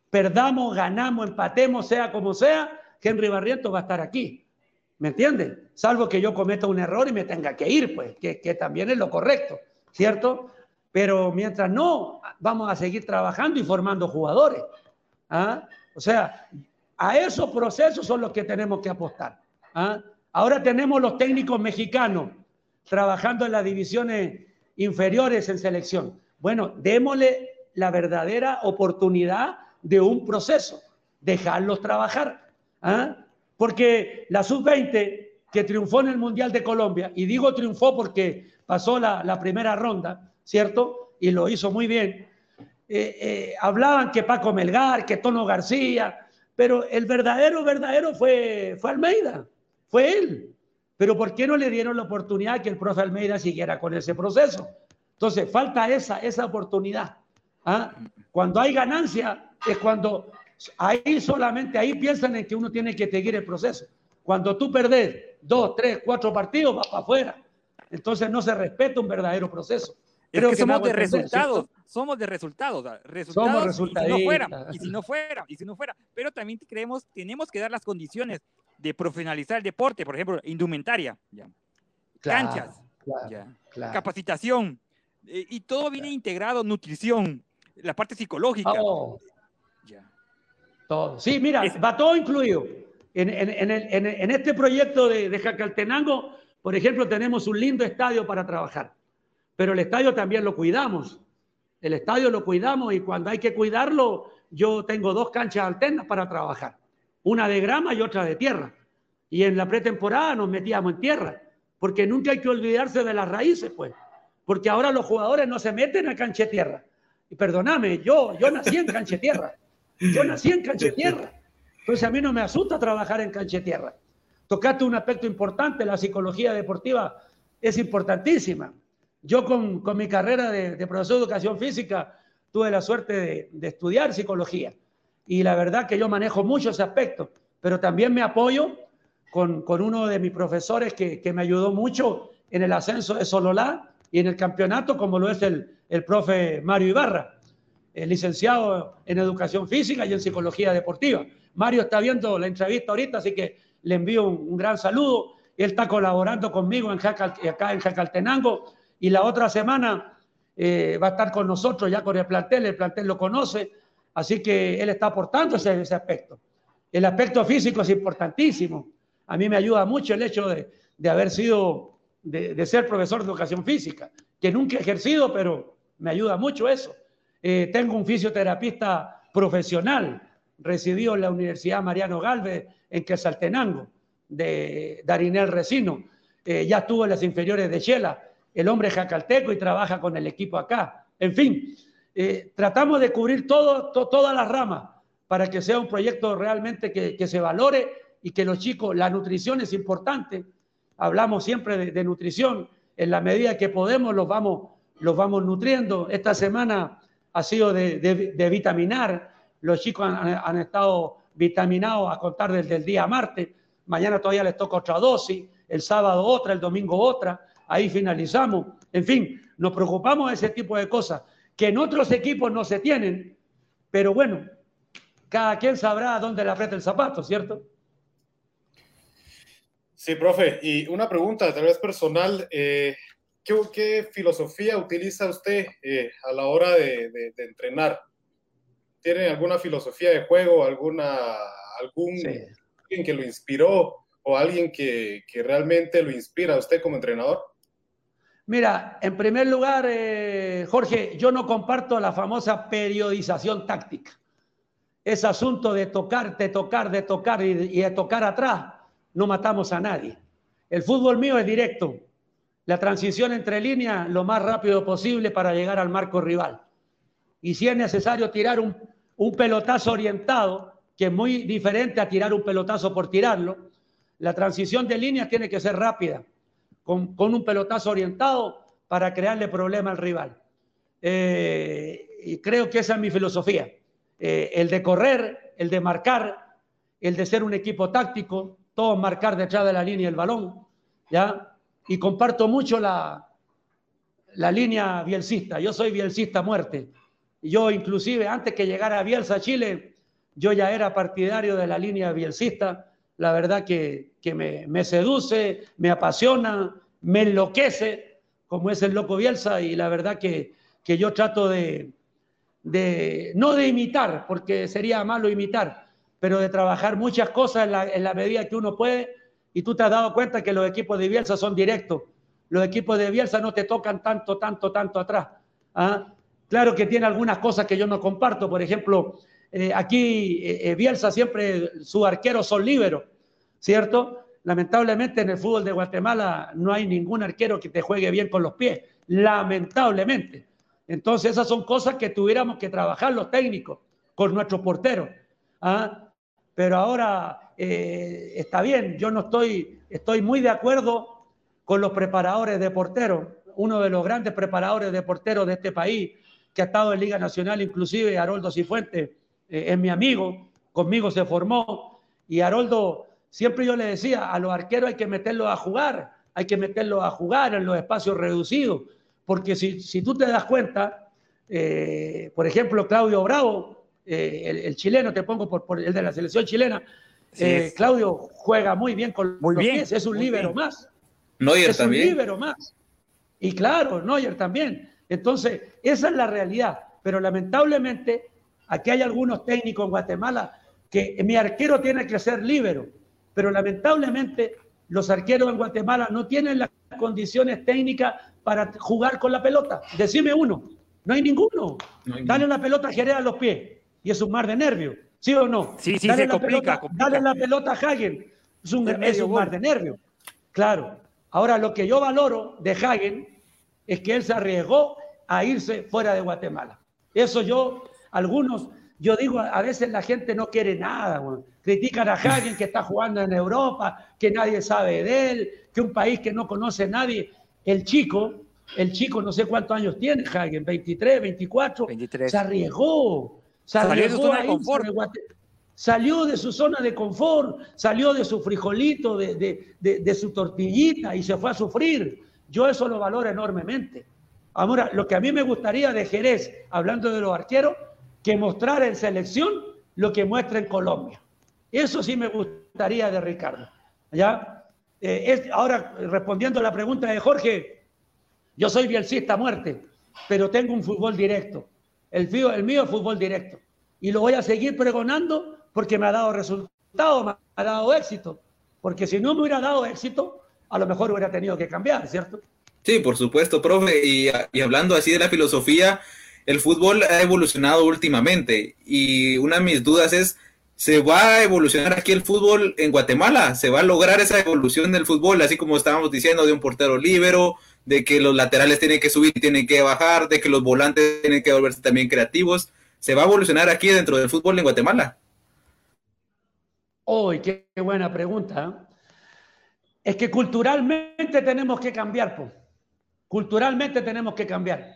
Perdamos, ganamos, empatemos, sea como sea, Henry Barrientos va a estar aquí. ¿Me entienden? Salvo que yo cometa un error y me tenga que ir, pues, que, también es lo correcto, ¿cierto? Pero mientras no, vamos a seguir trabajando y formando jugadores. ¿ah? O sea, a esos procesos son los que tenemos que apostar. ¿ah? Ahora tenemos los técnicos mexicanos trabajando en las divisiones inferiores en selección. Bueno, démosle la verdadera oportunidad de un proceso, dejarlos trabajar. ¿ah? Porque la sub-20 que triunfó en el Mundial de Colombia, y digo triunfó porque pasó la, primera ronda, ¿cierto? Y lo hizo muy bien. Eh, eh, hablaban que Paco Melgar, que Tono García, pero el verdadero, verdadero fue, fue Almeida, fue él. Pero ¿por qué no le dieron la oportunidad que el profe Almeida siguiera con ese proceso? Entonces, falta esa, esa oportunidad. ¿Ah? Cuando hay ganancia es cuando ahí solamente ahí piensan en que uno tiene que seguir el proceso. Cuando tú perdés dos, tres, cuatro partidos, vas para afuera. Entonces no se respeta un verdadero proceso. Creo que, somos de resultados, somos de resultados, resultados somos y si no fuera, y si no fuera, y si no fuera, pero también creemos, tenemos que dar las condiciones de profesionalizar el deporte, por ejemplo, indumentaria, canchas, capacitación, eh, y todo viene integrado, nutrición, la parte psicológica. Oh. Todo. Sí, mira, va todo incluido. En, en, este proyecto de, de, Jacaltenango, por ejemplo, tenemos un lindo estadio para trabajar, pero el estadio también lo cuidamos. El estadio lo cuidamos y cuando hay que cuidarlo, yo tengo dos canchas alternas para trabajar, una de grama y otra de tierra. Y en la pretemporada nos metíamos en tierra, porque nunca hay que olvidarse de las raíces, pues, porque ahora los jugadores no se meten a cancha de tierra, y perdóname, yo, yo nací en cancha tierra. Yo nací en cancha tierra. Entonces a mí no me asusta trabajar en cancha tierra. Tocaste un aspecto importante, la psicología deportiva es importantísima. Yo con, con mi carrera de, profesor de educación física tuve la suerte de, estudiar psicología. Y la verdad que yo manejo mucho ese aspecto, pero también me apoyo con, con uno de mis profesores que, que, me ayudó mucho en el ascenso de Sololá, y en el campeonato como lo es el, el profe Mario Ibarra, el licenciado en educación física y en psicología deportiva. Mario está viendo la entrevista ahorita, así que le envío un, gran saludo. Él está colaborando conmigo en acá en Jacaltenango y la otra semana eh, va a estar con nosotros ya con el plantel, el plantel lo conoce, así que él está aportando ese, ese aspecto. El aspecto físico es importantísimo. A mí me ayuda mucho el hecho de, de haber sido, de, ser profesor de educación física, que nunca he ejercido, pero me ayuda mucho eso. Eh, tengo un fisioterapista profesional, residió en la Universidad Mariano Galvez en Quesaltenango, de Darinel Resino. Eh, ya estuvo en las inferiores de Shela. El hombre jacalteco y trabaja con el equipo acá. En fin, eh, tratamos de cubrir todo, todas las ramas para que sea un proyecto realmente que, se valore y que los chicos, la nutrición es importante. Hablamos siempre de, nutrición. En la medida que podemos, los vamos, los vamos nutriendo. Esta semana ha sido de, vitaminar. Los chicos han, estado vitaminados a contar desde el día martes. Mañana todavía les toca otra dosis, el sábado otra, el domingo otra. Ahí finalizamos. En fin, nos preocupamos de ese tipo de cosas que en otros equipos no se tienen. Pero bueno, cada quien sabrá dónde le aprieta el zapato, ¿cierto? Sí, profe. Y una pregunta, tal vez personal. Eh, ¿qué, filosofía utiliza usted eh, a la hora de, entrenar? ¿Tiene alguna filosofía de juego, alguna, algún alguien que lo inspiró o alguien que, realmente lo inspira a usted como entrenador? Mira, en primer lugar, eh, Jorge, yo no comparto la famosa periodización táctica. Ese asunto de tocar, de tocar, de tocar y, y de tocar atrás, no matamos a nadie. El fútbol mío es directo la transición entre líneas lo más rápido posible para llegar al marco rival. Y si es necesario tirar un, pelotazo orientado, que es muy diferente a tirar un pelotazo por tirarlo, la transición de líneas tiene que ser rápida, con, un pelotazo orientado para crearle problema al rival. Eh, y creo que esa es mi filosofía. Eh, el de correr, el de marcar, el de ser un equipo táctico, todos marcar detrás de la línea el balón, ¿ya? y comparto mucho la, la línea bielcista. Yo soy bielcista muerte. Yo inclusive antes que llegara a Bielsa a Chile, yo ya era partidario de la línea bielcista. La verdad que, que me, me, seduce, me apasiona, me enloquece, como es el loco Bielsa, y la verdad que, que yo trato de, de, no de imitar, porque sería malo imitar, pero de trabajar muchas cosas en la, en medida que uno puede y tú te has dado cuenta que los equipos de Bielsa son directos. Los equipos de Bielsa no te tocan tanto, tanto, tanto atrás. ¿ah? Claro que tiene algunas cosas que yo no comparto. Por ejemplo, eh, aquí eh, eh, Bielsa siempre, sus arqueros son liberos, ¿cierto? Lamentablemente en el fútbol de Guatemala no hay ningún arquero que te juegue bien con los pies. Lamentablemente. Entonces esas son cosas que tuviéramos que trabajar los técnicos con nuestros porteros. ¿ah? Pero ahora eh, está bien, yo no estoy, estoy muy de acuerdo con los preparadores de porteros, uno de los grandes preparadores de porteros de este país, que ha estado en Liga Nacional, inclusive Haroldo Cifuentes, eh, es mi amigo, conmigo se formó, y Haroldo, siempre yo le decía, a los arqueros hay que meterlos a jugar, hay que meterlos a jugar en los espacios reducidos, porque si, si tú te das cuenta, eh, por ejemplo, Claudio Bravo, el, chileno, te pongo por el de la selección chilena, eh, Claudio juega muy bien con muy bien, es un líbero más. Neuer es también. un líbero más. Y claro, Neuer también. Entonces, esa es la realidad. Pero lamentablemente, aquí hay algunos técnicos en Guatemala que mi arquero tiene que ser líbero. Pero lamentablemente, los arqueros en Guatemala no tienen las condiciones técnicas para jugar con la pelota. Decime uno. No hay ninguno. Dale una pelota a los pies. Y es un mar de nervios. ¿Sí o no? Sí, sí, se complica, Dale la pelota a Hagen. Es un, es un mar de nervios. Claro. Ahora, lo que yo valoro de Hagen es que él se arriesgó a irse fuera de Guatemala. Eso yo, algunos, yo digo, a veces la gente no quiere nada. Critican a Hagen que está jugando en Europa, que nadie sabe de él, que un país que no conoce a nadie. El chico, el chico no sé cuántos años tiene Hagen, 23, 24, 23. se arriesgó Salió de su zona de confort. Salió de su zona de confort, salió de su frijolito, de, su tortillita y se fue a sufrir. Yo eso lo valoro enormemente. Ahora, lo que a mí me gustaría de Jerez, hablando de los arqueros, que mostrar en selección lo que muestra en Colombia. Eso sí me gustaría de Ricardo. ¿Ya? Eh, ahora, respondiendo a la pregunta de Jorge, yo soy bielcista a muerte, pero tengo un fútbol directo. El, el mío es fútbol directo. Y lo voy a seguir pregonando porque me ha dado resultado, me ha dado éxito. Porque si no me hubiera dado éxito, a lo mejor hubiera tenido que cambiar, ¿cierto? Sí, por supuesto, profe. Y, y hablando así de la filosofía, el fútbol ha evolucionado últimamente. Y una de mis dudas es se va a evolucionar aquí el fútbol en Guatemala, se va a lograr esa evolución del fútbol, así como estábamos diciendo, de un portero libero, de que los laterales tienen que subir y tienen que bajar, de que los volantes tienen que volverse también creativos. ¿Se va a evolucionar aquí dentro del fútbol en Guatemala? ¡Uy, qué, buena pregunta! Es que culturalmente tenemos que cambiar, pues. Culturalmente tenemos que cambiar.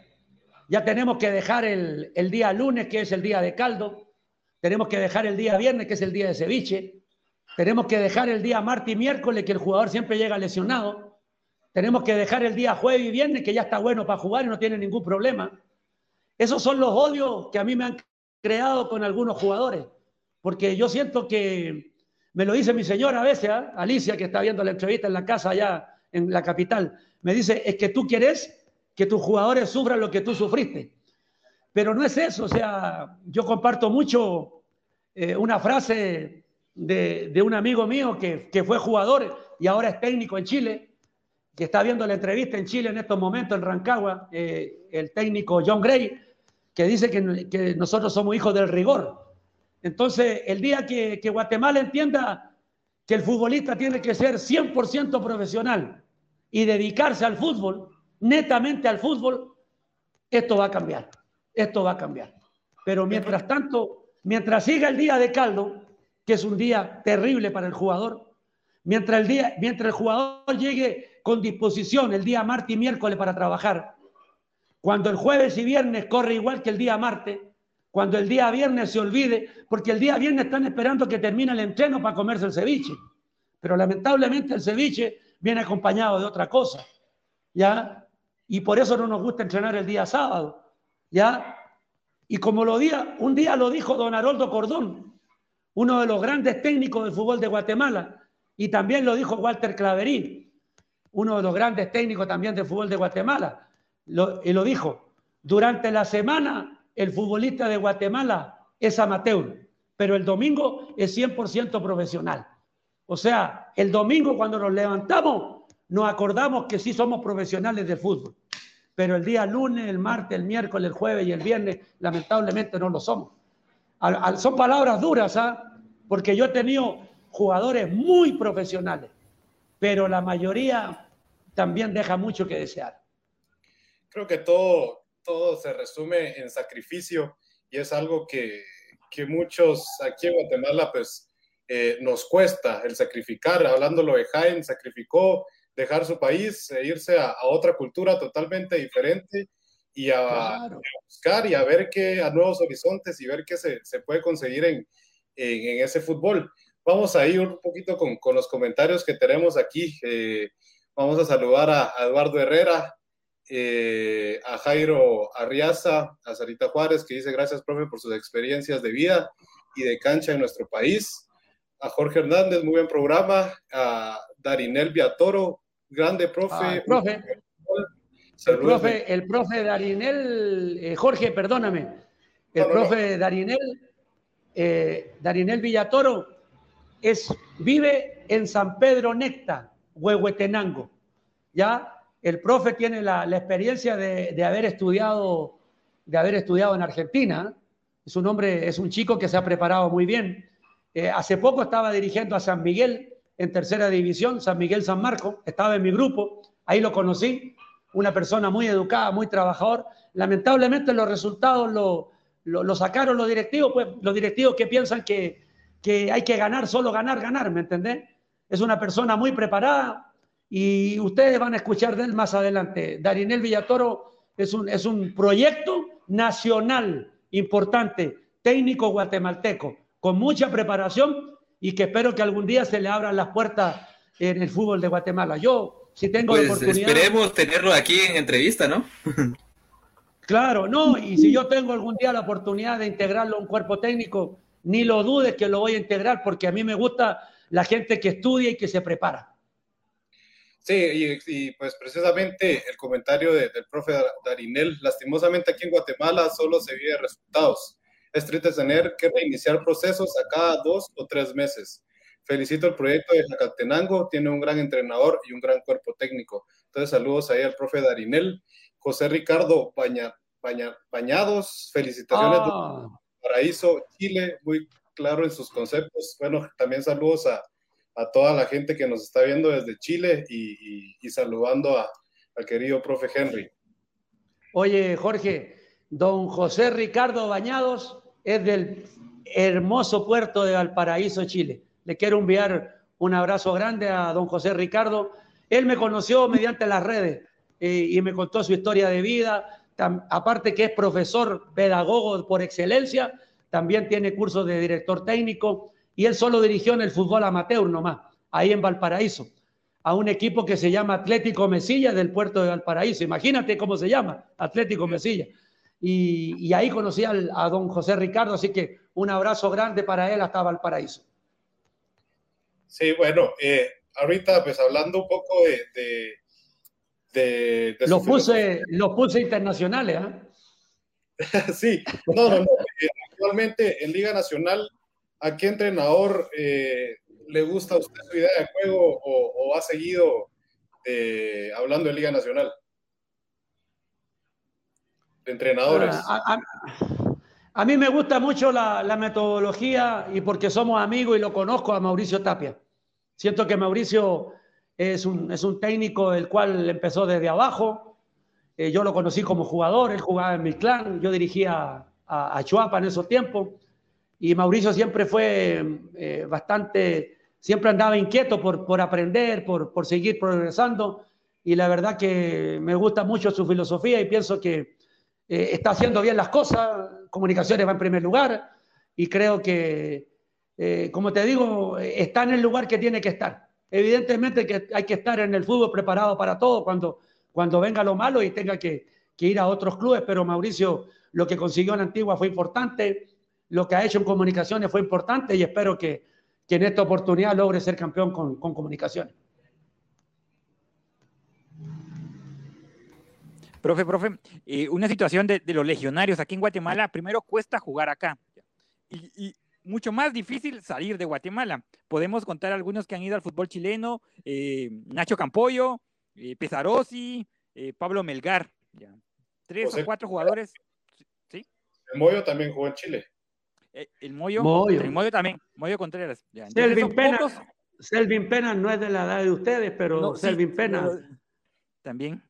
Ya tenemos que dejar el, el día lunes, que es el día de caldo, tenemos que dejar el día viernes, que es el día de ceviche. Tenemos que dejar el día martes y miércoles, que el jugador siempre llega lesionado. Tenemos que dejar el día jueves y viernes, que ya está bueno para jugar y no tiene ningún problema. Esos son los odios que a mí me han creado con algunos jugadores. Porque yo siento que, me lo dice mi señora a veces, ¿ah? Alicia, que está viendo la entrevista en la casa allá en la capital, me dice, es que tú quieres que tus jugadores sufran lo que tú sufriste. Pero no es eso, o sea, yo comparto mucho eh, una frase de, un amigo mío que, fue jugador y ahora es técnico en Chile, que está viendo la entrevista en Chile en estos momentos en Rancagua, eh, el técnico John Gray, que dice que, nosotros somos hijos del rigor. Entonces, el día que, Guatemala entienda que el futbolista tiene que ser 100% profesional y dedicarse al fútbol, netamente al fútbol, esto va a cambiar esto va a cambiar. Pero mientras tanto, mientras siga el día de caldo, que es un día terrible para el jugador, mientras el, día, mientras el jugador llegue con disposición el día martes y miércoles para trabajar, cuando el jueves y viernes corre igual que el día martes, cuando el día viernes se olvide, porque el día viernes están esperando que termine el entreno para comerse el ceviche. Pero lamentablemente el ceviche viene acompañado de otra cosa, ¿ya? Y por eso no nos gusta entrenar el día sábado, ¿ya? Y como lo día, un día lo dijo don Haroldo Cordón, uno de los grandes técnicos del fútbol de Guatemala, y también lo dijo Walter Claverín, uno de los grandes técnicos también del fútbol de Guatemala, y lo dijo, durante la semana el futbolista de Guatemala es amateur, pero el domingo es 100% profesional. O sea, el domingo cuando nos levantamos, nos acordamos que sí somos profesionales del fútbol pero el día lunes, el martes, el miércoles, el jueves y el viernes, lamentablemente no lo somos. son palabras duras, ¿ah? porque yo he tenido jugadores muy profesionales, pero la mayoría también deja mucho que desear. Creo que todo, todo se resume en sacrificio y es algo que, que muchos aquí en Guatemala pues eh, nos cuesta el sacrificar. Hablándolo de Jaén, sacrificó dejar su país e irse a, otra cultura totalmente diferente y a, buscar y a ver qué, a nuevos horizontes y ver qué se, se puede conseguir en, en, ese fútbol. Vamos a ir un poquito con, con los comentarios que tenemos aquí. Eh, vamos a saludar a, Eduardo Herrera, eh, a Jairo Arriaza, a Sarita Juárez, que dice gracias, profe, por sus experiencias de vida y de cancha en nuestro país. A Jorge Hernández, muy buen programa. A Darinel Viatoro, grande profe. Ah, profe. El profe, el profe Darinel, eh, Jorge, perdóname, el profe Darinel, eh, Darinel Villatoro, es, vive en San Pedro Necta, Huehuetenango. Ya el profe tiene la, experiencia de, haber estudiado, de haber estudiado en Argentina. Es un hombre, es un chico que se ha preparado muy bien. Eh, hace poco estaba dirigiendo a San Miguel en tercera división, San Miguel San Marco, estaba en mi grupo, ahí lo conocí, una persona muy educada, muy trabajador. Lamentablemente los resultados lo, lo, sacaron los directivos, pues los directivos que piensan que, que hay que ganar, solo ganar, ganar, ¿me entendés? Es una persona muy preparada y ustedes van a escuchar de él más adelante. Darinel Villatoro es un, es un proyecto nacional importante, técnico guatemalteco, con mucha preparación y que espero que algún día se le abran las puertas en el fútbol de Guatemala. Yo si tengo la Pues oportunidad. esperemos tenerlo aquí en entrevista, ¿no? Claro, no, y si yo tengo algún día la oportunidad de integrarlo a un cuerpo técnico, ni lo dudes que lo voy a integrar, porque a mí me gusta la gente que estudia y que se prepara. Sí, y, y, pues precisamente el comentario de, del profe Darinel, lastimosamente aquí en Guatemala solo se vive resultados. Es triste tener que reiniciar procesos a cada dos o tres meses. Felicito el proyecto de Jacatenango, tiene un gran entrenador y un gran cuerpo técnico. Entonces saludos ahí al profe Darinel. José Ricardo Baña, Baña, Bañados, felicitaciones Ah, Paraíso, Chile, muy claro en sus conceptos. Bueno, también saludos a, a toda la gente que nos está viendo desde Chile y, y, y saludando a, al querido profe Henry. Oye, Jorge, don José Ricardo Bañados es del hermoso puerto de Valparaíso, Chile. Le quiero enviar un abrazo grande a don José Ricardo. Él me conoció mediante las redes eh, y me contó su historia de vida. Tam, aparte que es profesor pedagogo por excelencia, también tiene cursos de director técnico y él solo dirigió en el fútbol amateur nomás, ahí en Valparaíso, a un equipo que se llama Atlético Mesilla del puerto de Valparaíso. Imagínate cómo se llama, Atlético Mesilla. Y, y ahí conocí al, a don José Ricardo, así que un abrazo grande para él hasta Valparaíso. Sí, bueno, eh, ahorita pues hablando un poco de... de, de, de los, puse, los puse internacionales, ¿eh? <laughs> sí, no, no, no. Eh, actualmente en Liga Nacional, ¿a qué entrenador eh, le gusta a usted su idea de juego o, o ha seguido hablando de Liga Nacional? Entrenadores. A, a, a mí me gusta mucho la, la, metodología y porque somos amigos y lo conozco a Mauricio Tapia. Siento que Mauricio es un, es un técnico el cual empezó desde abajo. Eh, yo lo conocí como jugador, él jugaba en mi clan, yo dirigía a, a Chuapa en esos tiempos. Y Mauricio siempre fue eh, bastante, siempre andaba inquieto por, por aprender, por, por seguir progresando. Y la verdad que me gusta mucho su filosofía y pienso que eh, está haciendo bien las cosas, comunicaciones va en primer lugar y creo que, eh, como te digo, está en el lugar que tiene que estar. Evidentemente que hay que estar en el fútbol preparado para todo cuando, cuando venga lo malo y tenga que, ir a otros clubes, pero Mauricio lo que consiguió en Antigua fue importante, lo que ha hecho en comunicaciones fue importante y espero que, que en esta oportunidad logre ser campeón con, con comunicaciones. Profe, profe, eh, una situación de, de, los legionarios aquí en Guatemala, primero cuesta jugar acá y, y, mucho más difícil salir de Guatemala. Podemos contar algunos que han ido al fútbol chileno, eh, Nacho Campoyo, eh, Pesarosi, Pablo Melgar, ya. tres José, o cuatro jugadores. ¿sí? El Moyo también jugó en Chile. Eh, el Moyo, Moyo, el Moyo también, Moyo Contreras. Ya. Selvin Pena, pocos... Selvin Pena no es de la edad de ustedes, pero no, Selvin sí, Pena. Pero, también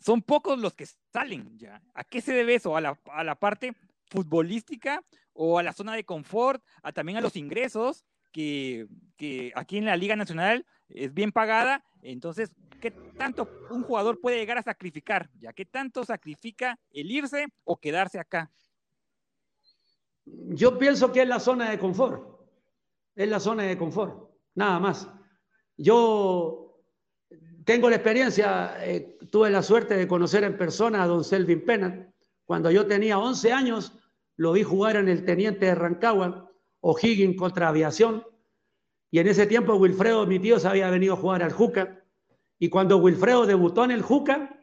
son pocos los que salen ya. ¿A qué se debe eso? ¿A la, parte futbolística o a la zona de confort? A también a los ingresos que, que aquí en la Liga Nacional es bien pagada. Entonces, ¿qué tanto un jugador puede llegar a sacrificar? ¿Ya qué tanto sacrifica el irse o quedarse acá? Yo pienso que es la zona de confort. Es la zona de confort, nada más. Yo tengo la experiencia, eh, tuve la suerte de conocer en persona a don Selvin Pena. Cuando yo tenía 11 años, lo vi jugar en el Teniente de Rancagua, O'Higgins contra Aviación. Y en ese tiempo Wilfredo, mi tío, se había venido a jugar al Juca. Y cuando Wilfredo debutó en el Juca,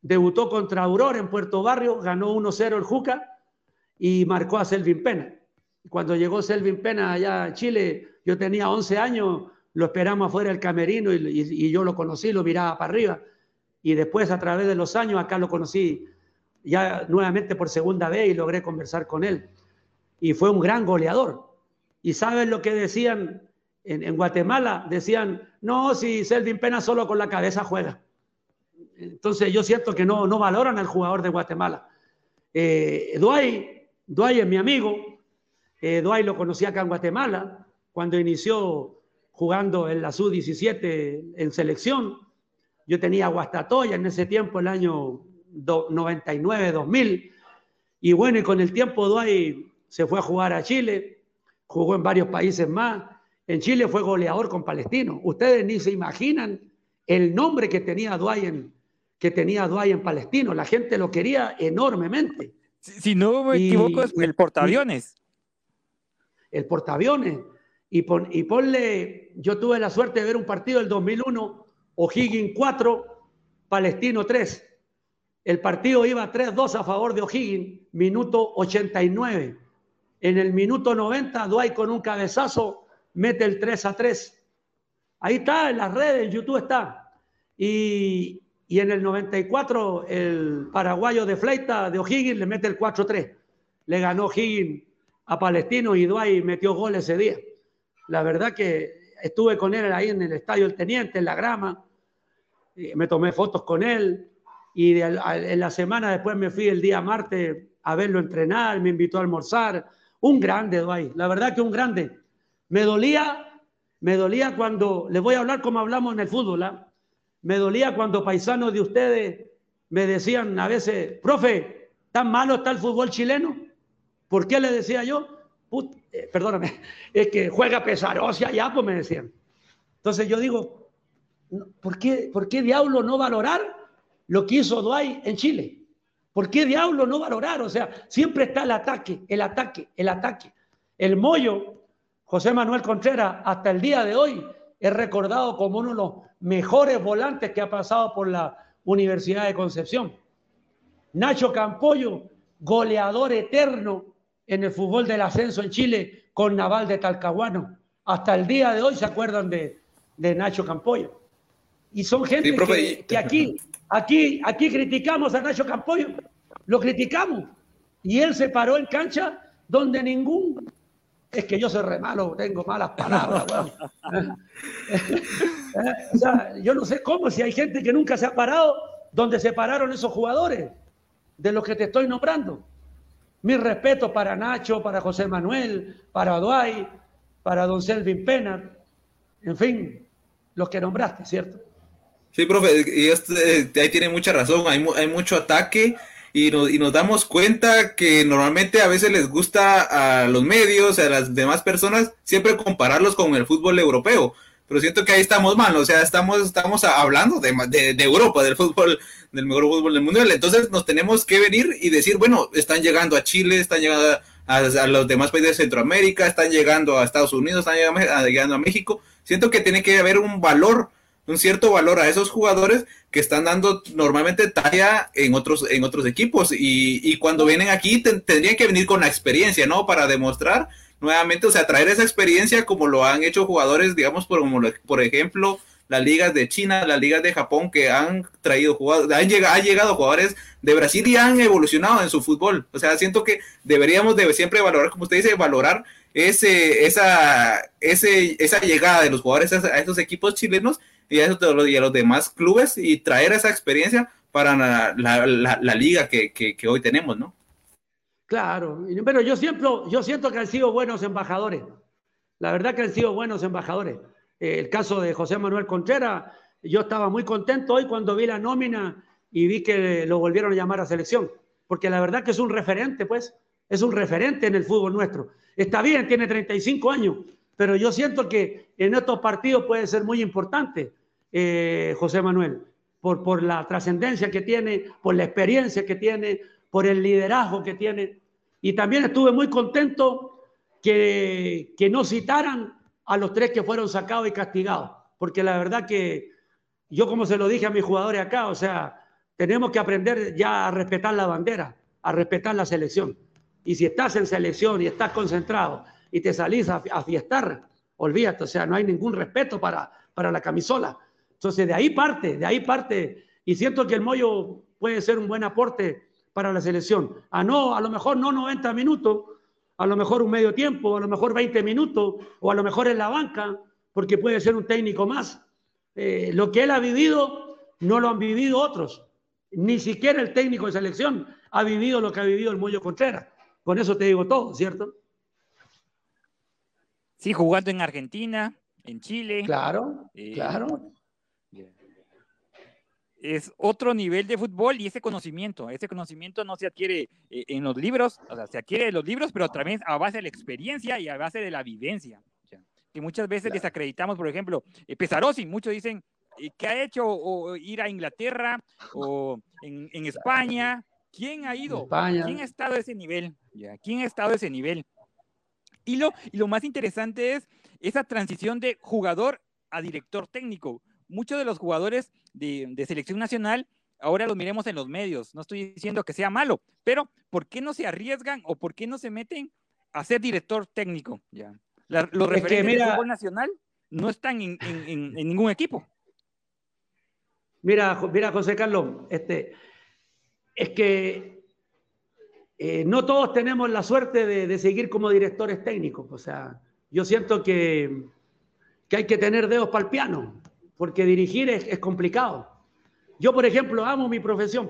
debutó contra Aurora en Puerto Barrio, ganó 1-0 el Juca y marcó a Selvin Pena. Cuando llegó Selvin Pena allá a Chile, yo tenía 11 años, lo esperamos afuera del camerino y, yo lo conocí, lo miraba para arriba. Y después, a través de los años, acá lo conocí ya nuevamente por segunda vez y logré conversar con él. Y fue un gran goleador. ¿Y saben lo que decían en, Guatemala? Decían, no, si Selvin Pena solo con la cabeza juega. Entonces yo siento que no, no valoran al jugador de Guatemala. Eh, Dwight es mi amigo. Eh, lo conocí acá en Guatemala cuando inició jugando en la sub-17 en selección. Yo tenía Guastatoya en ese tiempo, el año 99-2000. Y bueno, y con el tiempo Dwight se fue a jugar a Chile, jugó en varios países más. En Chile fue goleador con Palestino. Ustedes ni se imaginan el nombre que tenía Duay en, que tenía Duay en Palestino. La gente lo quería enormemente. Si, no me equivoco, es el portaaviones. El portaaviones. Y, y ponle, yo tuve la suerte de ver un partido del 2001, O'Higgins 4, Palestino 3. El partido iba 3-2 a favor de O'Higgins, minuto 89. En el minuto 90, Duay con un cabezazo mete el 3 a 3. Ahí está, en las redes, en YouTube está. Y, y en el 94 el paraguayo de Fleita de O'Higgins le mete el 4-3. Le ganó O'Higgins a Palestino y Duay metió gol ese día. La verdad que estuve con él ahí en el estadio El Teniente, en la grama. Me tomé fotos con él y en la semana después me fui el día martes a verlo entrenar, me invitó a almorzar. Un grande, Duay. La verdad que un grande. Me dolía, me dolía cuando, les voy a hablar como hablamos en el fútbol, ¿ah? Me dolía cuando paisanos de ustedes me decían a veces, profe, ¿tan malo está el fútbol chileno? ¿Por qué le decía yo? Eh, perdóname, <laughs> es que juega pesarosia ya, pues me decían. Entonces yo digo, ¿por qué, ¿por qué diablo no valorar lo que hizo Duay en Chile? ¿Por qué diablo no valorar? O sea, siempre está el ataque, el ataque, el ataque. El Moyo, José Manuel Contreras, hasta el día de hoy es recordado como uno de los mejores volantes que ha pasado por la Universidad de Concepción. Nacho Campollo, goleador eterno en el fútbol del ascenso en Chile con Naval de Talcahuano. Hasta el día de hoy se acuerdan de, Nacho Campollo. Y son gente que, que, aquí, aquí, aquí criticamos a Nacho Campollo, lo criticamos. Y él se paró en cancha donde ningún es que yo soy re malo, tengo malas palabras. <laughs> o sea, yo no sé cómo, si hay gente que nunca se ha parado donde se pararon esos jugadores, de los que te estoy nombrando. Mi respeto para Nacho, para José Manuel, para Duay, para Don Selvin Pena, en fin, los que nombraste, ¿cierto? Sí, profe, y este, ahí tiene mucha razón, hay, hay mucho ataque y y nos damos cuenta que normalmente a veces les gusta a los medios, a las demás personas, siempre compararlos con el fútbol europeo. Pero siento que ahí estamos mal, o sea, estamos, estamos hablando de, de, Europa, del fútbol, del mejor fútbol del mundo. Entonces nos tenemos que venir y decir, bueno, están llegando a Chile, están llegando a, los demás países de Centroamérica, están llegando a Estados Unidos, están llegando, a México. Siento que tiene que haber un valor un cierto valor a esos jugadores que están dando normalmente talla en otros, en otros equipos. Y, cuando vienen aquí tendrían que venir con la experiencia, ¿no? Para demostrar nuevamente, o sea, traer esa experiencia como lo han hecho jugadores, digamos, por, como por ejemplo, las ligas de China, las ligas de Japón, que han traído jugadores, han llegado, han llegado jugadores de Brasil y han evolucionado en su fútbol. O sea, siento que deberíamos de siempre valorar, como usted dice, valorar ese, esa, ese, esa llegada de los jugadores a, estos equipos chilenos y a, eso, y a los demás clubes y traer esa experiencia para la, liga que, hoy tenemos, ¿no? Claro, pero yo siempre, yo siento que han sido buenos embajadores. La verdad que han sido buenos embajadores. Eh, el caso de José Manuel Contreras, yo estaba muy contento hoy cuando vi la nómina y vi que lo volvieron a llamar a selección, porque la verdad que es un referente, pues, es un referente en el fútbol nuestro. Está bien, tiene 35 años, pero yo siento que en estos partidos puede ser muy importante. Eh, José Manuel, por, por la trascendencia que tiene, por la experiencia que tiene, por el liderazgo que tiene. Y también estuve muy contento que, que no citaran a los tres que fueron sacados y castigados, porque la verdad que yo como se lo dije a mis jugadores acá, o sea, tenemos que aprender ya a respetar la bandera, a respetar la selección. Y si estás en selección y estás concentrado y te salís a, a fiestar, olvídate, o sea, no hay ningún respeto para, para la camisola. Entonces, de ahí parte, de ahí parte. Y siento que el Moyo puede ser un buen aporte para la selección. A no, a lo mejor no 90 minutos, a lo mejor un medio tiempo, a lo mejor 20 minutos, o a lo mejor en la banca, porque puede ser un técnico más. Eh, lo que él ha vivido no lo han vivido otros. Ni siquiera el técnico de selección ha vivido lo que ha vivido el Moyo Contreras. Con eso te digo todo, ¿cierto? Sí, jugando en Argentina, en Chile. Claro, eh, claro es otro nivel de fútbol y ese conocimiento, ese conocimiento no se adquiere eh, en los libros, o sea, se adquiere en los libros, pero también a base de la experiencia y a base de la vivencia. que muchas veces desacreditamos, por ejemplo, eh, Pesarosi, muchos dicen, ¿qué ha hecho? O ir a Inglaterra o en, España. ¿Quién ha ido? ¿Quién ha estado a ese nivel? ¿Quién ha estado a ese nivel? Y lo, y lo más interesante es esa transición de jugador a director técnico. Muchos de los jugadores de, selección nacional, ahora los miremos en los medios, no estoy diciendo que sea malo, pero ¿por qué no se arriesgan o por qué no se meten a ser director técnico? Ya. los referentes del fútbol nacional no están en, ningún equipo. Mira, mira, José Carlos, este, es que eh, no todos tenemos la suerte de, seguir como directores técnicos. O sea, yo siento que, que hay que tener dedos para el piano, porque dirigir es, complicado. Yo, por ejemplo, amo mi profesión.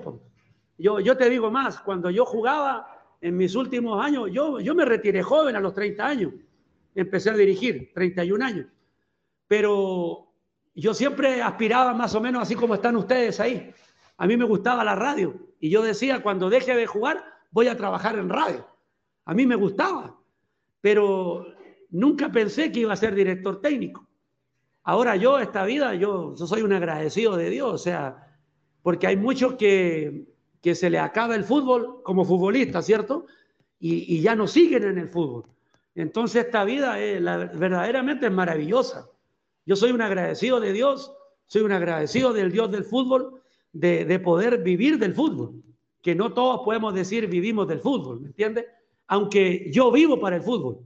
Yo, yo te digo más, cuando yo jugaba en mis últimos años, yo, yo me retiré joven a los 30 años, empecé a dirigir, 31 años, pero yo siempre aspiraba más o menos así como están ustedes ahí. A mí me gustaba la radio y yo decía, cuando deje de jugar, voy a trabajar en radio. A mí me gustaba, pero nunca pensé que iba a ser director técnico. Ahora yo, esta vida, yo, soy un agradecido de Dios, o sea, porque hay muchos que, que se le acaba el fútbol como futbolista, ¿cierto? Y, ya no siguen en el fútbol. Entonces esta vida es, verdaderamente es maravillosa. Yo soy un agradecido de Dios, soy un agradecido del Dios del fútbol, de, de poder vivir del fútbol que no todos podemos decir vivimos del fútbol, ¿me entiendes? Aunque yo vivo para el fútbol,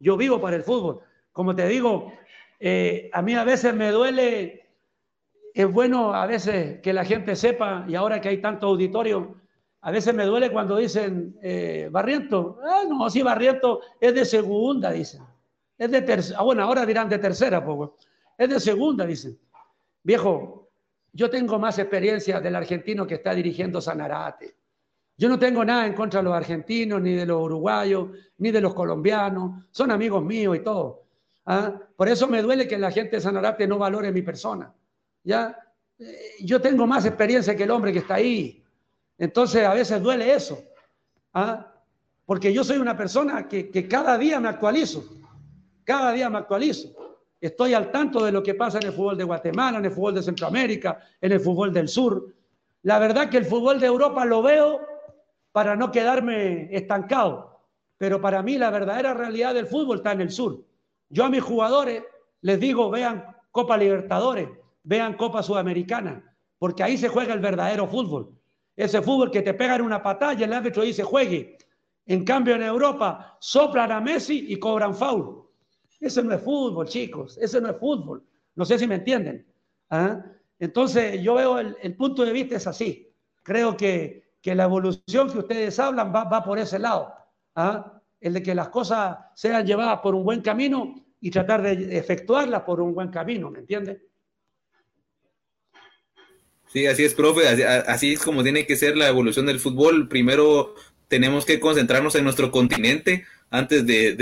yo vivo para el fútbol. Como te digo, eh, a mí a veces me duele, es bueno a veces que la gente sepa, y ahora que hay tanto auditorio, a veces me duele cuando dicen, eh, Barriento, ah, no, sí, Barriento es de segunda, dicen. Es de tercera, ah, bueno, ahora dirán de tercera, pues, es de segunda, dicen. Viejo, yo tengo más experiencia del argentino que está dirigiendo Sanarate. Yo no tengo nada en contra de los argentinos, ni de los uruguayos, ni de los colombianos. Son amigos míos y todo. ¿Ah? Por eso me duele que la gente de Sanarate no valore mi persona. ¿ya? Eh, yo tengo más experiencia que el hombre que está ahí. Entonces a veces duele eso. ¿ah? Porque yo soy una persona que, que cada día me actualizo. Cada día me actualizo. Estoy al tanto de lo que pasa en el fútbol de Guatemala, en el fútbol de Centroamérica, en el fútbol del sur. La verdad que el fútbol de Europa lo veo para no quedarme estancado. Pero para mí la verdadera realidad del fútbol está en el sur. Yo a mis jugadores les digo, vean Copa Libertadores, vean Copa Sudamericana, porque ahí se juega el verdadero fútbol. Ese fútbol que te pegan una patada y el árbitro dice juegue. En cambio en Europa soplan a Messi y cobran foul. Ese no es fútbol, chicos, ese no es fútbol. No sé si me entienden. ¿ah? Entonces yo veo el, el punto de vista es así. Creo que que la evolución que ustedes hablan va, por ese lado, ¿ah? El de que las cosas sean llevadas por un buen camino y tratar de efectuarlas por un buen camino, ¿me entiende? Sí, así es, profe, así, es como tiene que ser la evolución del fútbol. Primero tenemos que concentrarnos en nuestro continente antes de,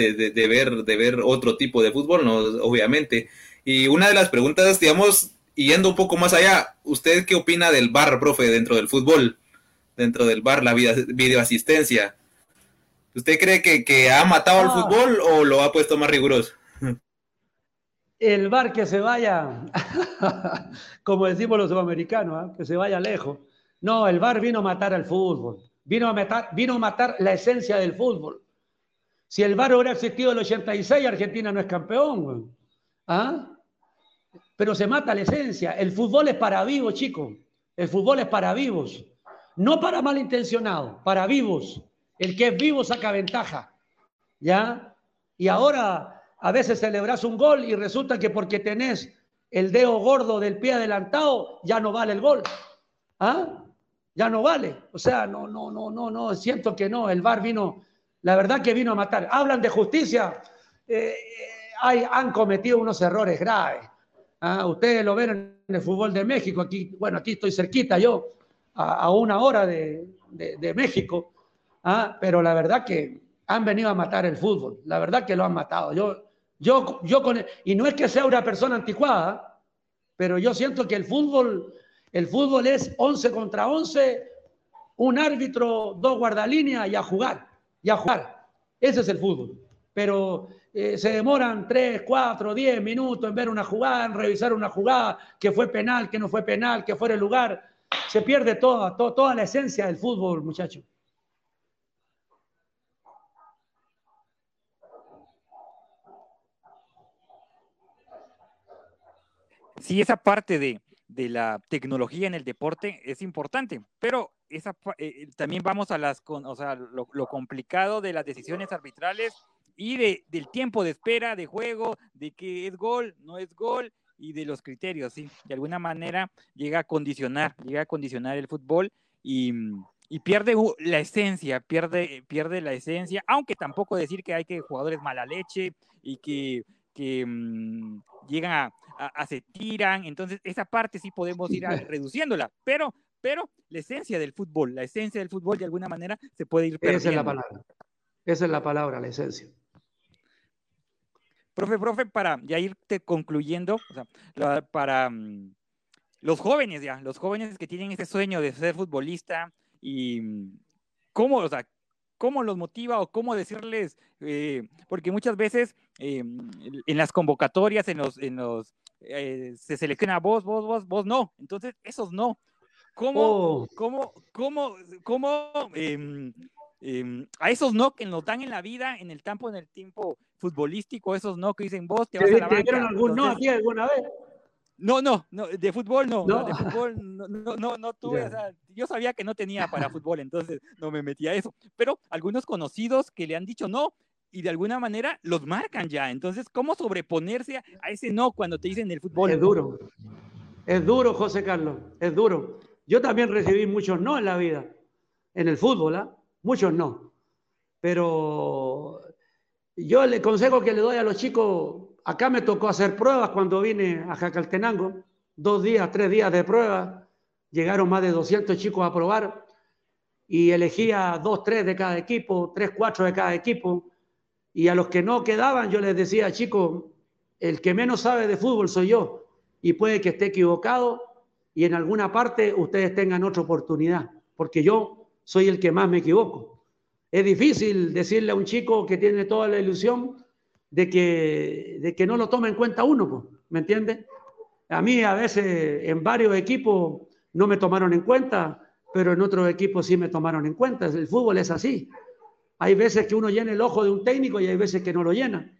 ver, de ver otro tipo de fútbol, obviamente. Y una de las preguntas, digamos, yendo un poco más allá, ¿usted qué opina del bar, profe, dentro del fútbol? dentro del bar, la videoasistencia. ¿Usted cree que, ha matado al ah. fútbol o lo ha puesto más riguroso? El bar que se vaya, <laughs> como decimos los sudamericanos, ¿ah? que se vaya lejos. No, el bar vino a matar al fútbol, vino a matar, vino a matar la esencia del fútbol. Si el bar hubiera existido en el 86, Argentina no es campeón. ¿Ah? Pero se mata la esencia. El fútbol es para vivos, chicos. El fútbol es para vivos. No para malintencionados, para vivos. El que es vivo saca ventaja. ¿Ya? Y ahora a veces celebras un gol y resulta que porque tenés el dedo gordo del pie adelantado, ya no vale el gol. ¿Ah? Ya no vale. O sea, no, no, no, no, no, siento que no. El VAR vino, la verdad que vino a matar. Hablan de justicia. Eh, hay, han cometido unos errores graves. ¿Ah? Ustedes lo ven en el fútbol de México. Aquí, bueno, aquí estoy cerquita yo a, una hora de, México, ¿ah? pero la verdad que han venido a matar el fútbol, la verdad que lo han matado. Yo, yo, yo con, y no es que sea una persona anticuada, pero yo siento que el fútbol, el fútbol es 11 contra 11, un árbitro, dos guardalíneas y a jugar, y a jugar. Ese es el fútbol. pero eh, se demoran 3, 4, 10 minutos en ver una jugada, en revisar una jugada, que fue penal, que no fue penal, que fuera el lugar. Se pierde toda, toda la esencia del fútbol, muchachos. Sí, esa parte de, de la tecnología en el deporte es importante, pero esa, eh, también vamos a las, o sea, lo, complicado de las decisiones arbitrales y de, del tiempo de espera de juego, de que es gol, no es gol y de los criterios, sí, de alguna manera llega a condicionar, llega a condicionar el fútbol y, y pierde la esencia, pierde, pierde la esencia, aunque tampoco decir que hay que jugadores mala leche y que que mm, llegan a, se tiran, entonces esa parte sí podemos ir <laughs> reduciéndola, pero, pero la esencia del fútbol, la esencia del fútbol de alguna manera se puede ir perdiendo. Esa es la palabra, esa es la palabra, la esencia. Profe, profe, para ya irte concluyendo, para mm, los jóvenes ya, los jóvenes que tienen ese sueño de ser futbolista y mm, cómo, o sea, cómo los motiva o cómo decirles, eh, porque muchas veces eh, en las convocatorias, en los, en los eh, se selecciona vos, vos, vos, vos no. Entonces, esos no. ¿Cómo, oh. cómo, cómo, cómo em, em, a esos no que nos dan en la vida, en el campo, en el tiempo futbolístico, esos no que dicen vos te vas a la banca. algún no aquí alguna vez? No, no, no, de fútbol no, no. de fútbol no, no, no, no tuve, o sea, yo sabía que no tenía para <laughs> fútbol, entonces no me metía a eso, pero algunos conocidos que le han dicho no y de alguna manera los marcan ya, entonces, ¿cómo sobreponerse a ese no cuando te dicen el fútbol? Es duro, es duro, José Carlos, es duro. Yo también recibí muchos no en la vida, en el fútbol, ¿ah? Muchos no, pero yo le consejo que le doy a los chicos Acá me tocó hacer pruebas cuando vine a Jacaltenango, dos días, tres días de pruebas, llegaron más de 200 chicos a probar y elegía dos, tres de cada equipo, tres, cuatro de cada equipo, y a los que no quedaban yo les decía, chicos, el que menos sabe de fútbol soy yo, y puede que esté equivocado y en alguna parte ustedes tengan otra oportunidad, porque yo soy el que más me equivoco. Es difícil decirle a un chico que tiene toda la ilusión, de que, de que no lo tome en cuenta uno, ¿me entiende? A mí a veces en varios equipos no me tomaron en cuenta, pero en otros equipos sí me tomaron en cuenta. El fútbol es así. Hay veces que uno llena el ojo de un técnico y hay veces que no lo llena.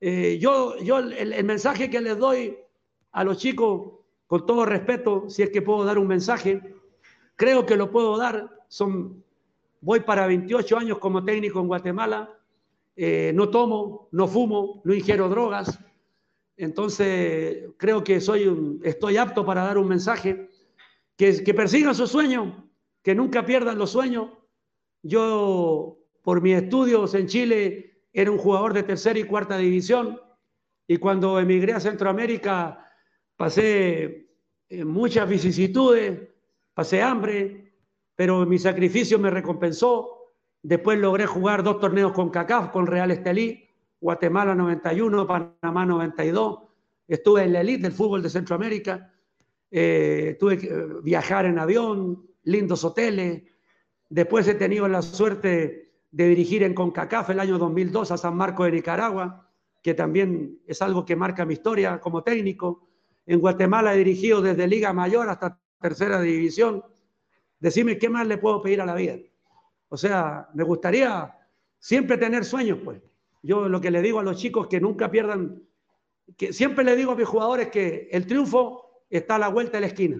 Eh, yo, yo el, el, mensaje que les doy a los chicos, con todo respeto, si es que puedo dar un mensaje, creo que lo puedo dar. Son, voy para 28 años como técnico en Guatemala eh, no tomo, no fumo, no ingiero drogas. Entonces, creo que soy estoy apto para dar un mensaje, que, que persigan su sueño, que nunca pierdan los sueños. Yo, por mis estudios en Chile, era un jugador de tercera y cuarta división, y cuando emigré a Centroamérica, pasé eh, muchas vicisitudes, pasé hambre, pero mi sacrificio me recompensó Después logré jugar dos torneos con CACAF, con Real Estelí, Guatemala 91, Panamá 92. Estuve en la elite del fútbol de Centroamérica. Eh, tuve que eh, viajar en avión, lindos hoteles. Después he tenido la suerte de dirigir en CONCACAF el año 2002 a San Marcos de Nicaragua, que también es algo que marca mi historia como técnico. En Guatemala he dirigido desde Liga Mayor hasta Tercera División. Decime qué más le puedo pedir a la vida. O sea, me gustaría siempre tener sueños, pues. Yo lo que le digo a los chicos que nunca pierdan, que siempre le digo a mis jugadores que el triunfo está a la vuelta de la esquina.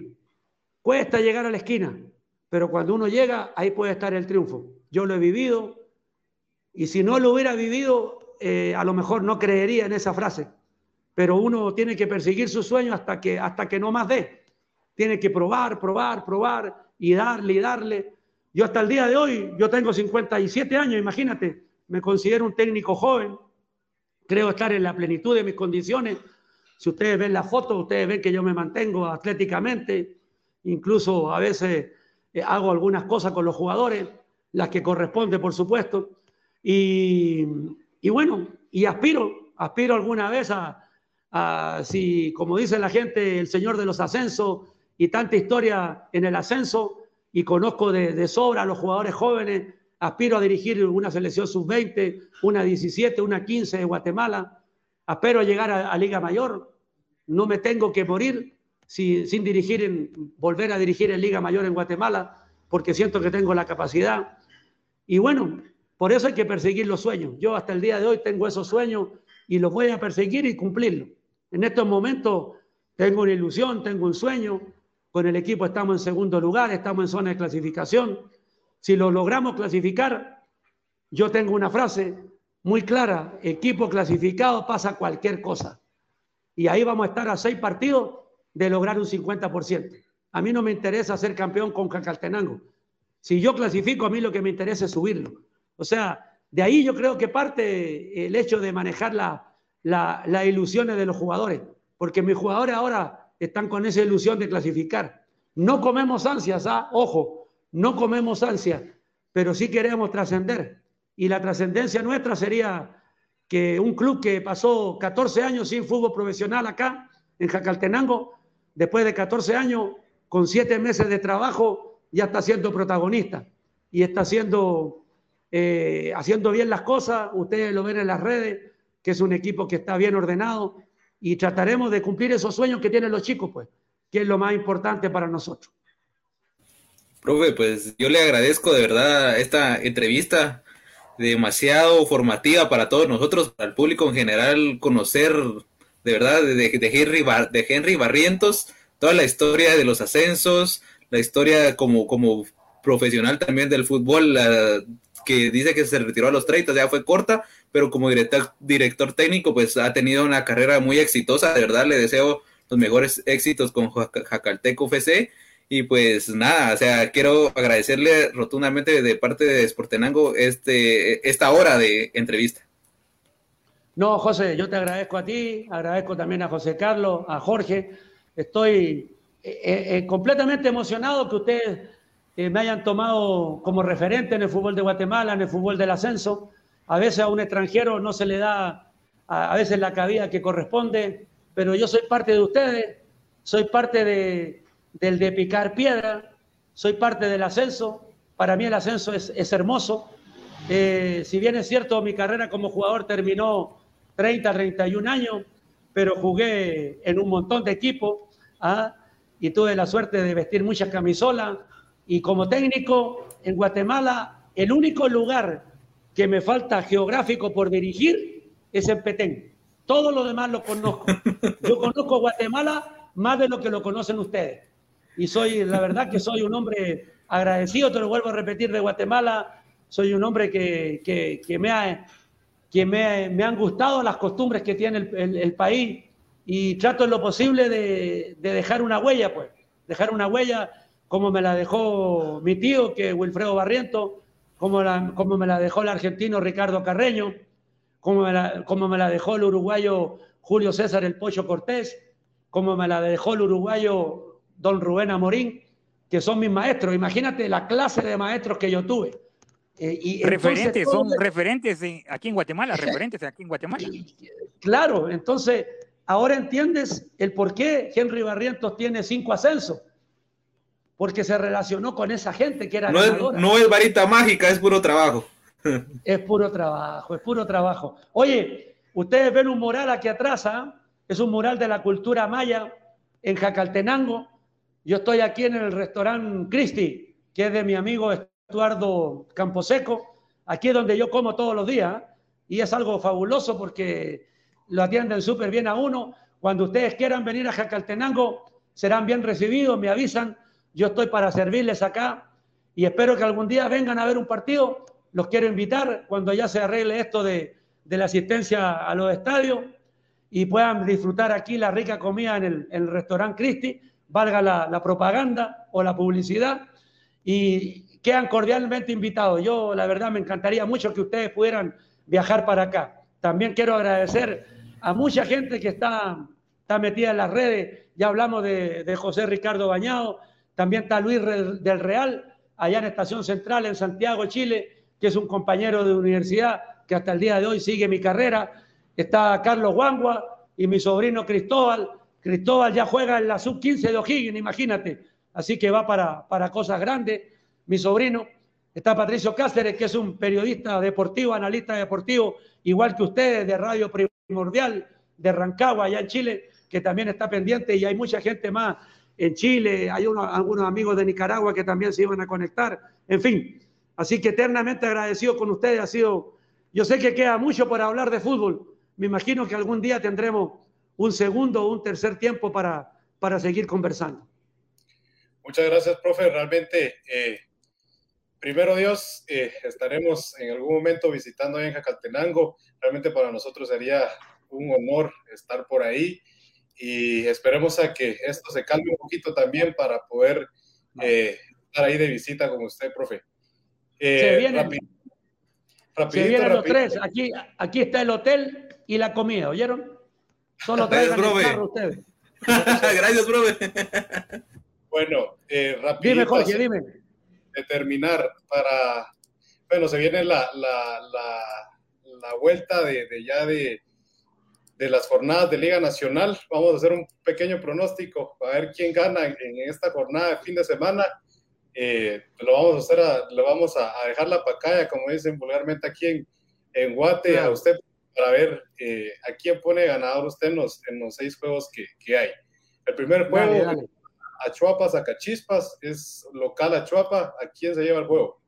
Cuesta llegar a la esquina, pero cuando uno llega, ahí puede estar el triunfo. Yo lo he vivido y si no lo hubiera vivido, eh, a lo mejor no creería en esa frase. Pero uno tiene que perseguir su sueño hasta que, hasta que no más dé. Tiene que probar, probar, probar y darle y darle yo hasta el día de hoy, yo tengo 57 años, imagínate, me considero un técnico joven, creo estar en la plenitud de mis condiciones. Si ustedes ven la foto, ustedes ven que yo me mantengo atléticamente, incluso a veces eh, hago algunas cosas con los jugadores, las que corresponde, por supuesto. Y, bueno, y aspiro, aspiro alguna vez a, a, si, como dice la gente, el señor de los ascensos y tanta historia en el ascenso, y conozco de, sobra a los jugadores jóvenes, aspiro a dirigir una selección sub-20, una 17, una 15 de Guatemala, aspiro a llegar a, Liga Mayor, no me tengo que morir sin dirigir, en, volver a dirigir en Liga Mayor en Guatemala, porque siento que tengo la capacidad. Y bueno, por eso hay que perseguir los sueños. Yo hasta el día de hoy tengo esos sueños y los voy a perseguir y cumplirlos. En estos momentos tengo una ilusión, tengo un sueño. Con el equipo estamos en segundo lugar, estamos en zona de clasificación. Si lo logramos clasificar, yo tengo una frase muy clara, equipo clasificado pasa cualquier cosa. Y ahí vamos a estar a seis partidos de lograr un 50%. A mí no me interesa ser campeón con Cacaltenango. Si yo clasifico, a mí lo que me interesa es subirlo. O sea, de ahí yo creo que parte el hecho de manejar las ilusiones de los jugadores, porque mis jugadores ahora están con esa ilusión de clasificar. No comemos ansias, ¿ah? ojo, no comemos ansias, pero sí queremos trascender. Y la trascendencia nuestra sería que un club que pasó 14 años sin fútbol profesional acá, en Jacaltenango, después de 14 años, con 7 meses de trabajo, ya está siendo protagonista y está siendo eh, haciendo bien las cosas, ustedes lo ven en las redes, que es un equipo que está bien ordenado y trataremos de cumplir esos sueños que tienen los chicos, pues, que es lo más importante para nosotros. Profe, pues yo le agradezco de verdad esta entrevista demasiado formativa para todos nosotros, para el público en general, conocer de verdad de, de, Henry, de Henry Barrientos, toda la historia de los ascensos, la historia como, como profesional también del fútbol, la, que dice que se retiró a los 30, ya fue corta, pero como director, director técnico, pues ha tenido una carrera muy exitosa. De verdad, le deseo los mejores éxitos con Jacalteco FC. Y pues nada, o sea, quiero agradecerle rotundamente de parte de Sportenango este, esta hora de entrevista. No, José, yo te agradezco a ti, agradezco también a José Carlos, a Jorge. Estoy eh, eh, completamente emocionado que ustedes me hayan tomado como referente en el fútbol de Guatemala, en el fútbol del ascenso. A veces a un extranjero no se le da a, veces la cabida que corresponde, pero yo soy parte de ustedes, soy parte de, del de picar piedra, soy parte del ascenso. Para mí el ascenso es, hermoso. Eh, si bien es cierto, mi carrera como jugador terminó 30, 31 años, pero jugué en un montón de equipos ¿ah? y tuve la suerte de vestir muchas camisolas y como técnico en Guatemala, el único lugar que me falta geográfico por dirigir es en Petén. Todo lo demás lo conozco. <laughs> Yo conozco Guatemala más de lo que lo conocen ustedes. Y soy, la verdad que soy un hombre agradecido, te lo vuelvo a repetir, de Guatemala. Soy un hombre que, que, me, ha, que me, me, han gustado las costumbres que tiene el, el, país y trato en lo posible de, de dejar una huella, pues. Dejar una huella como me la dejó mi tío, que Wilfredo Barriento, como, la, como me la dejó el argentino Ricardo Carreño, como me, la, como me la dejó el uruguayo Julio César El Pocho Cortés, como me la dejó el uruguayo Don Rubén Amorín, que son mis maestros. Imagínate la clase de maestros que yo tuve. Eh, y referentes, son referentes aquí en Guatemala, <laughs> referentes aquí en Guatemala. Claro, entonces ahora entiendes el por qué Henry Barrientos tiene cinco ascensos porque se relacionó con esa gente que era no Es, no es varita mágica, es puro trabajo. <laughs> es puro trabajo, es puro trabajo. Oye, ustedes ven un mural aquí atrás, ¿ah? es un mural de la cultura maya en Jacaltenango. Yo estoy aquí en el restaurante Cristi, que es de mi amigo Eduardo Camposeco, aquí es donde yo como todos los días, ¿ah? y es algo fabuloso porque lo atienden súper bien a uno. Cuando ustedes quieran venir a Jacaltenango, serán bien recibidos, me avisan yo estoy para servirles acá y espero que algún día vengan a ver un partido. Los quiero invitar cuando ya se arregle esto de, la asistencia a los estadios y puedan disfrutar aquí la rica comida en el, restaurante Cristi, valga la, propaganda o la publicidad, y quedan cordialmente invitados. Yo, la verdad, me encantaría mucho que ustedes pudieran viajar para acá. También quiero agradecer a mucha gente que está, está metida en las redes. Ya hablamos de, de José Ricardo Bañado, también está Luis del Real, allá en Estación Central, en Santiago, Chile, que es un compañero de universidad que hasta el día de hoy sigue mi carrera. Está Carlos Guangua y mi sobrino Cristóbal. Cristóbal ya juega en la sub-15 de O'Higgins, imagínate. Así que va para, para cosas grandes, mi sobrino. Está Patricio Cáceres, que es un periodista deportivo, analista deportivo, igual que ustedes, de Radio Primordial, de Rancagua, allá en Chile, que también está pendiente y hay mucha gente más en Chile, hay algunos amigos de Nicaragua que también se iban a conectar, en fin. Así que eternamente agradecido con ustedes, ha sido, yo sé que queda mucho por hablar de fútbol, me imagino que algún día tendremos un segundo o un tercer tiempo para, para seguir conversando. Muchas gracias, profe, realmente... Eh, primero Dios, eh, estaremos en algún momento visitando ahí en Jacaltenango. Realmente para nosotros sería un honor estar por ahí y esperemos a que esto se calme un poquito también para poder eh, estar ahí de visita con usted, profe. Eh, se vienen, se vienen los tres. Aquí, aquí está el hotel y la comida, ¿oyeron? Solo traigan el carro ustedes. <laughs> Gracias, profe. Bueno, eh, rápido. Dime, Jorge, dime. De terminar, para. Bueno, se viene la, la, la, la vuelta de, de ya de, de las jornadas de Liga Nacional. Vamos a hacer un pequeño pronóstico a ver quién gana en, esta jornada de fin de semana. Eh, lo vamos a hacer, lo vamos a, dejar la pacaya, como dicen vulgarmente aquí en, en Guate, a usted para ver eh, a quién pone ganador usted en los, en los seis juegos que, que hay. El primer juego, dale, a Chuapa, es local a Chuapa. ¿A quién se lleva el juego?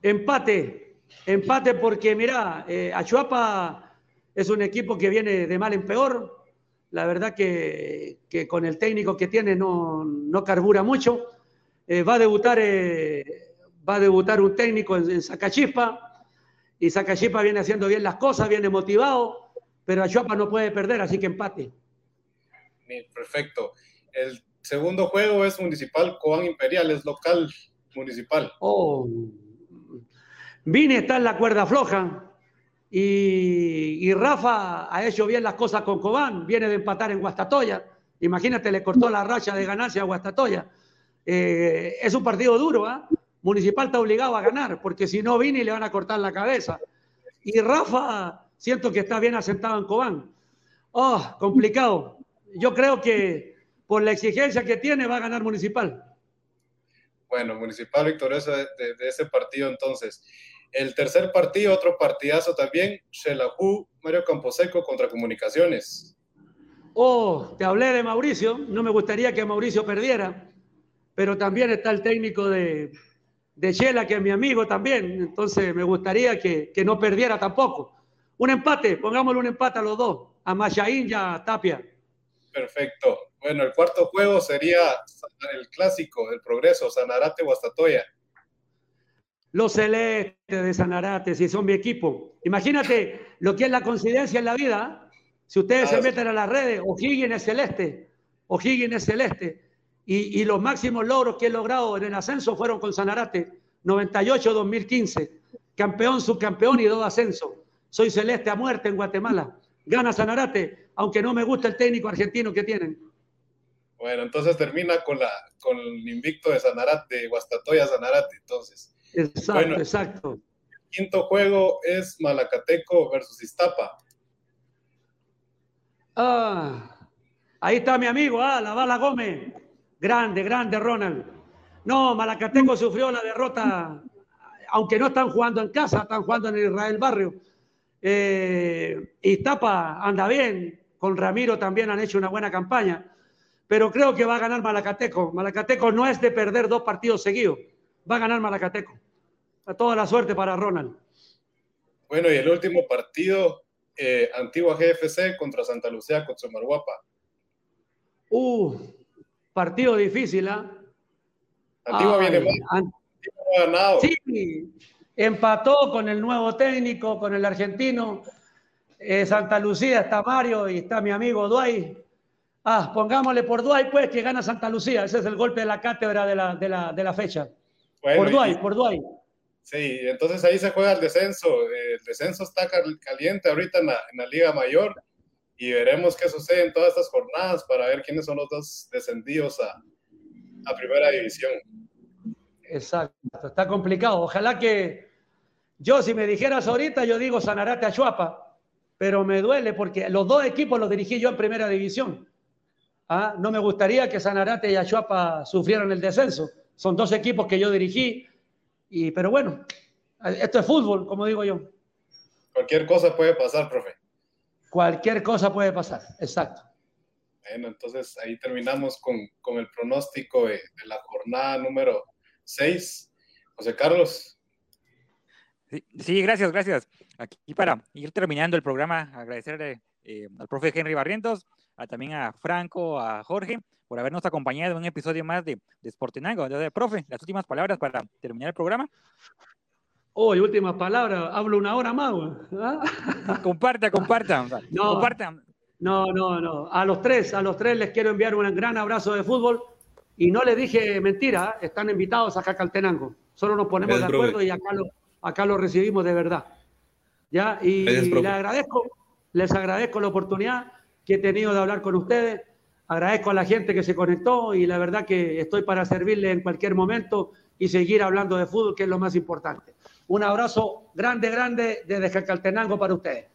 Empate, empate porque mira, eh, a Chuapa es un equipo que viene de mal en peor. La verdad que, con el técnico que tiene no, no carbura mucho. Eh, va, a debutar, eh, va a debutar un técnico en, en Zacachispa y Zacachispa viene haciendo bien las cosas, viene motivado, pero Achuapa no puede perder, así que empate. Perfecto. El segundo juego es Municipal Cobán Imperial, es local municipal. Oh, Vine está en la cuerda floja. Y, Rafa ha hecho bien las cosas con Cobán, viene de empatar en Guastatoya. Imagínate, le cortó la racha de ganarse a Guastatoya. Eh, es un partido duro, ¿ah? Municipal está obligado a ganar, porque si no viene le van a cortar la cabeza. Y Rafa, siento que está bien asentado en Cobán. Oh, complicado. Yo creo que por la exigencia que tiene va a ganar Municipal. Bueno, Municipal victorioso de ese partido entonces. El tercer partido, otro partidazo también, Shelahu, Mario Camposeco contra Comunicaciones. Oh, te hablé de Mauricio, no me gustaría que Mauricio perdiera, pero también está el técnico de, de Shela, que es mi amigo también, entonces me gustaría que, no perdiera tampoco. Un empate, pongámosle un empate a los dos, a Machaín y a Tapia. Perfecto. Bueno, el cuarto juego sería el clásico del progreso, Sanarate Guastatoya los celestes de Sanarate, si son mi equipo. Imagínate lo que es la coincidencia en la vida. Si ustedes se meten a las redes, O'Higgins es celeste, O'Higgins es celeste. Y, los máximos logros que he logrado en el ascenso fueron con Sanarate, 98-2015, campeón, subcampeón y dos ascensos. Soy celeste a muerte en Guatemala. Gana Sanarate, aunque no me gusta el técnico argentino que tienen. Bueno, entonces termina con, la, con el invicto de Sanarate, de Guastatoya Sanarate, entonces. Exacto, exacto. El quinto juego es Malacateco versus Iztapa. Ah, ahí está mi amigo, ah, la bala Gómez. Grande, grande, Ronald. No, Malacateco sufrió la derrota, aunque no están jugando en casa, están jugando en el Israel Barrio. Eh, Iztapa anda bien, con Ramiro también han hecho una buena campaña, pero creo que va a ganar Malacateco. Malacateco no es de perder dos partidos seguidos va a ganar Malacateco. A toda la suerte para Ronald. Bueno, y el último partido, eh, Antigua GFC contra Santa Lucía con Somarguapa. Uh, partido difícil, ¿ah? Antigua viene mal. ganado. Sí, empató con el nuevo técnico, con el argentino. Eh, Santa Lucía está Mario y está mi amigo Duay. Ah, pongámosle por Duay, pues, que gana Santa Lucía. Ese es el golpe de la cátedra de la, de la, de la fecha por Duay, por Duay. Sí, entonces ahí se juega el descenso. El descenso está caliente ahorita en la, Liga Mayor y veremos qué sucede en todas estas jornadas para ver quiénes son los dos descendidos a, a Primera División. Exacto, está complicado. Ojalá que yo, si me dijeras ahorita, yo digo Sanarate a Chuapa, pero me duele porque los dos equipos los dirigí yo en Primera División. ¿Ah? No me gustaría que Sanarate y Achuapa sufrieran el descenso son dos equipos que yo dirigí Y, pero bueno, esto es fútbol, como digo yo. Cualquier cosa puede pasar, profe. Cualquier cosa puede pasar, exacto. Bueno, entonces ahí terminamos con, con el pronóstico de, de, la jornada número 6. José Carlos. Sí, sí, gracias, gracias. Aquí para ir terminando el programa, agradecerle eh, al profe Henry Barrientos, a, también a Franco, a Jorge, por habernos acompañado en un episodio más de, de Sportenango. Entonces, profe, las últimas palabras para terminar el programa. Oh, y última palabra, hablo una hora más. ¿Ah? <laughs> Comparta, comparta. No, comparta. no, no, no. A los tres, a los tres les quiero enviar un gran abrazo de fútbol. Y no les dije mentira, ¿eh? están invitados acá a Caltenango. Solo nos ponemos de acuerdo y acá lo, acá lo recibimos de verdad. ¿Ya? Y les agradezco, les agradezco la oportunidad que he tenido de hablar con ustedes. Agradezco a la gente que se conectó y la verdad que estoy para servirle en cualquier momento y seguir hablando de fútbol, que es lo más importante. Un abrazo grande, grande desde Caltenango para ustedes.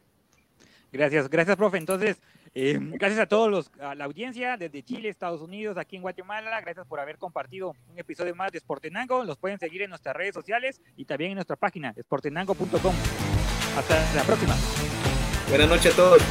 Gracias, gracias, profe. Entonces, eh, gracias a todos los, a la audiencia desde Chile, Estados Unidos, aquí en Guatemala. Gracias por haber compartido un episodio más de Sportenango. Los pueden seguir en nuestras redes sociales y también en nuestra página, sportenango.com. Hasta la próxima. Buenas noches a todos.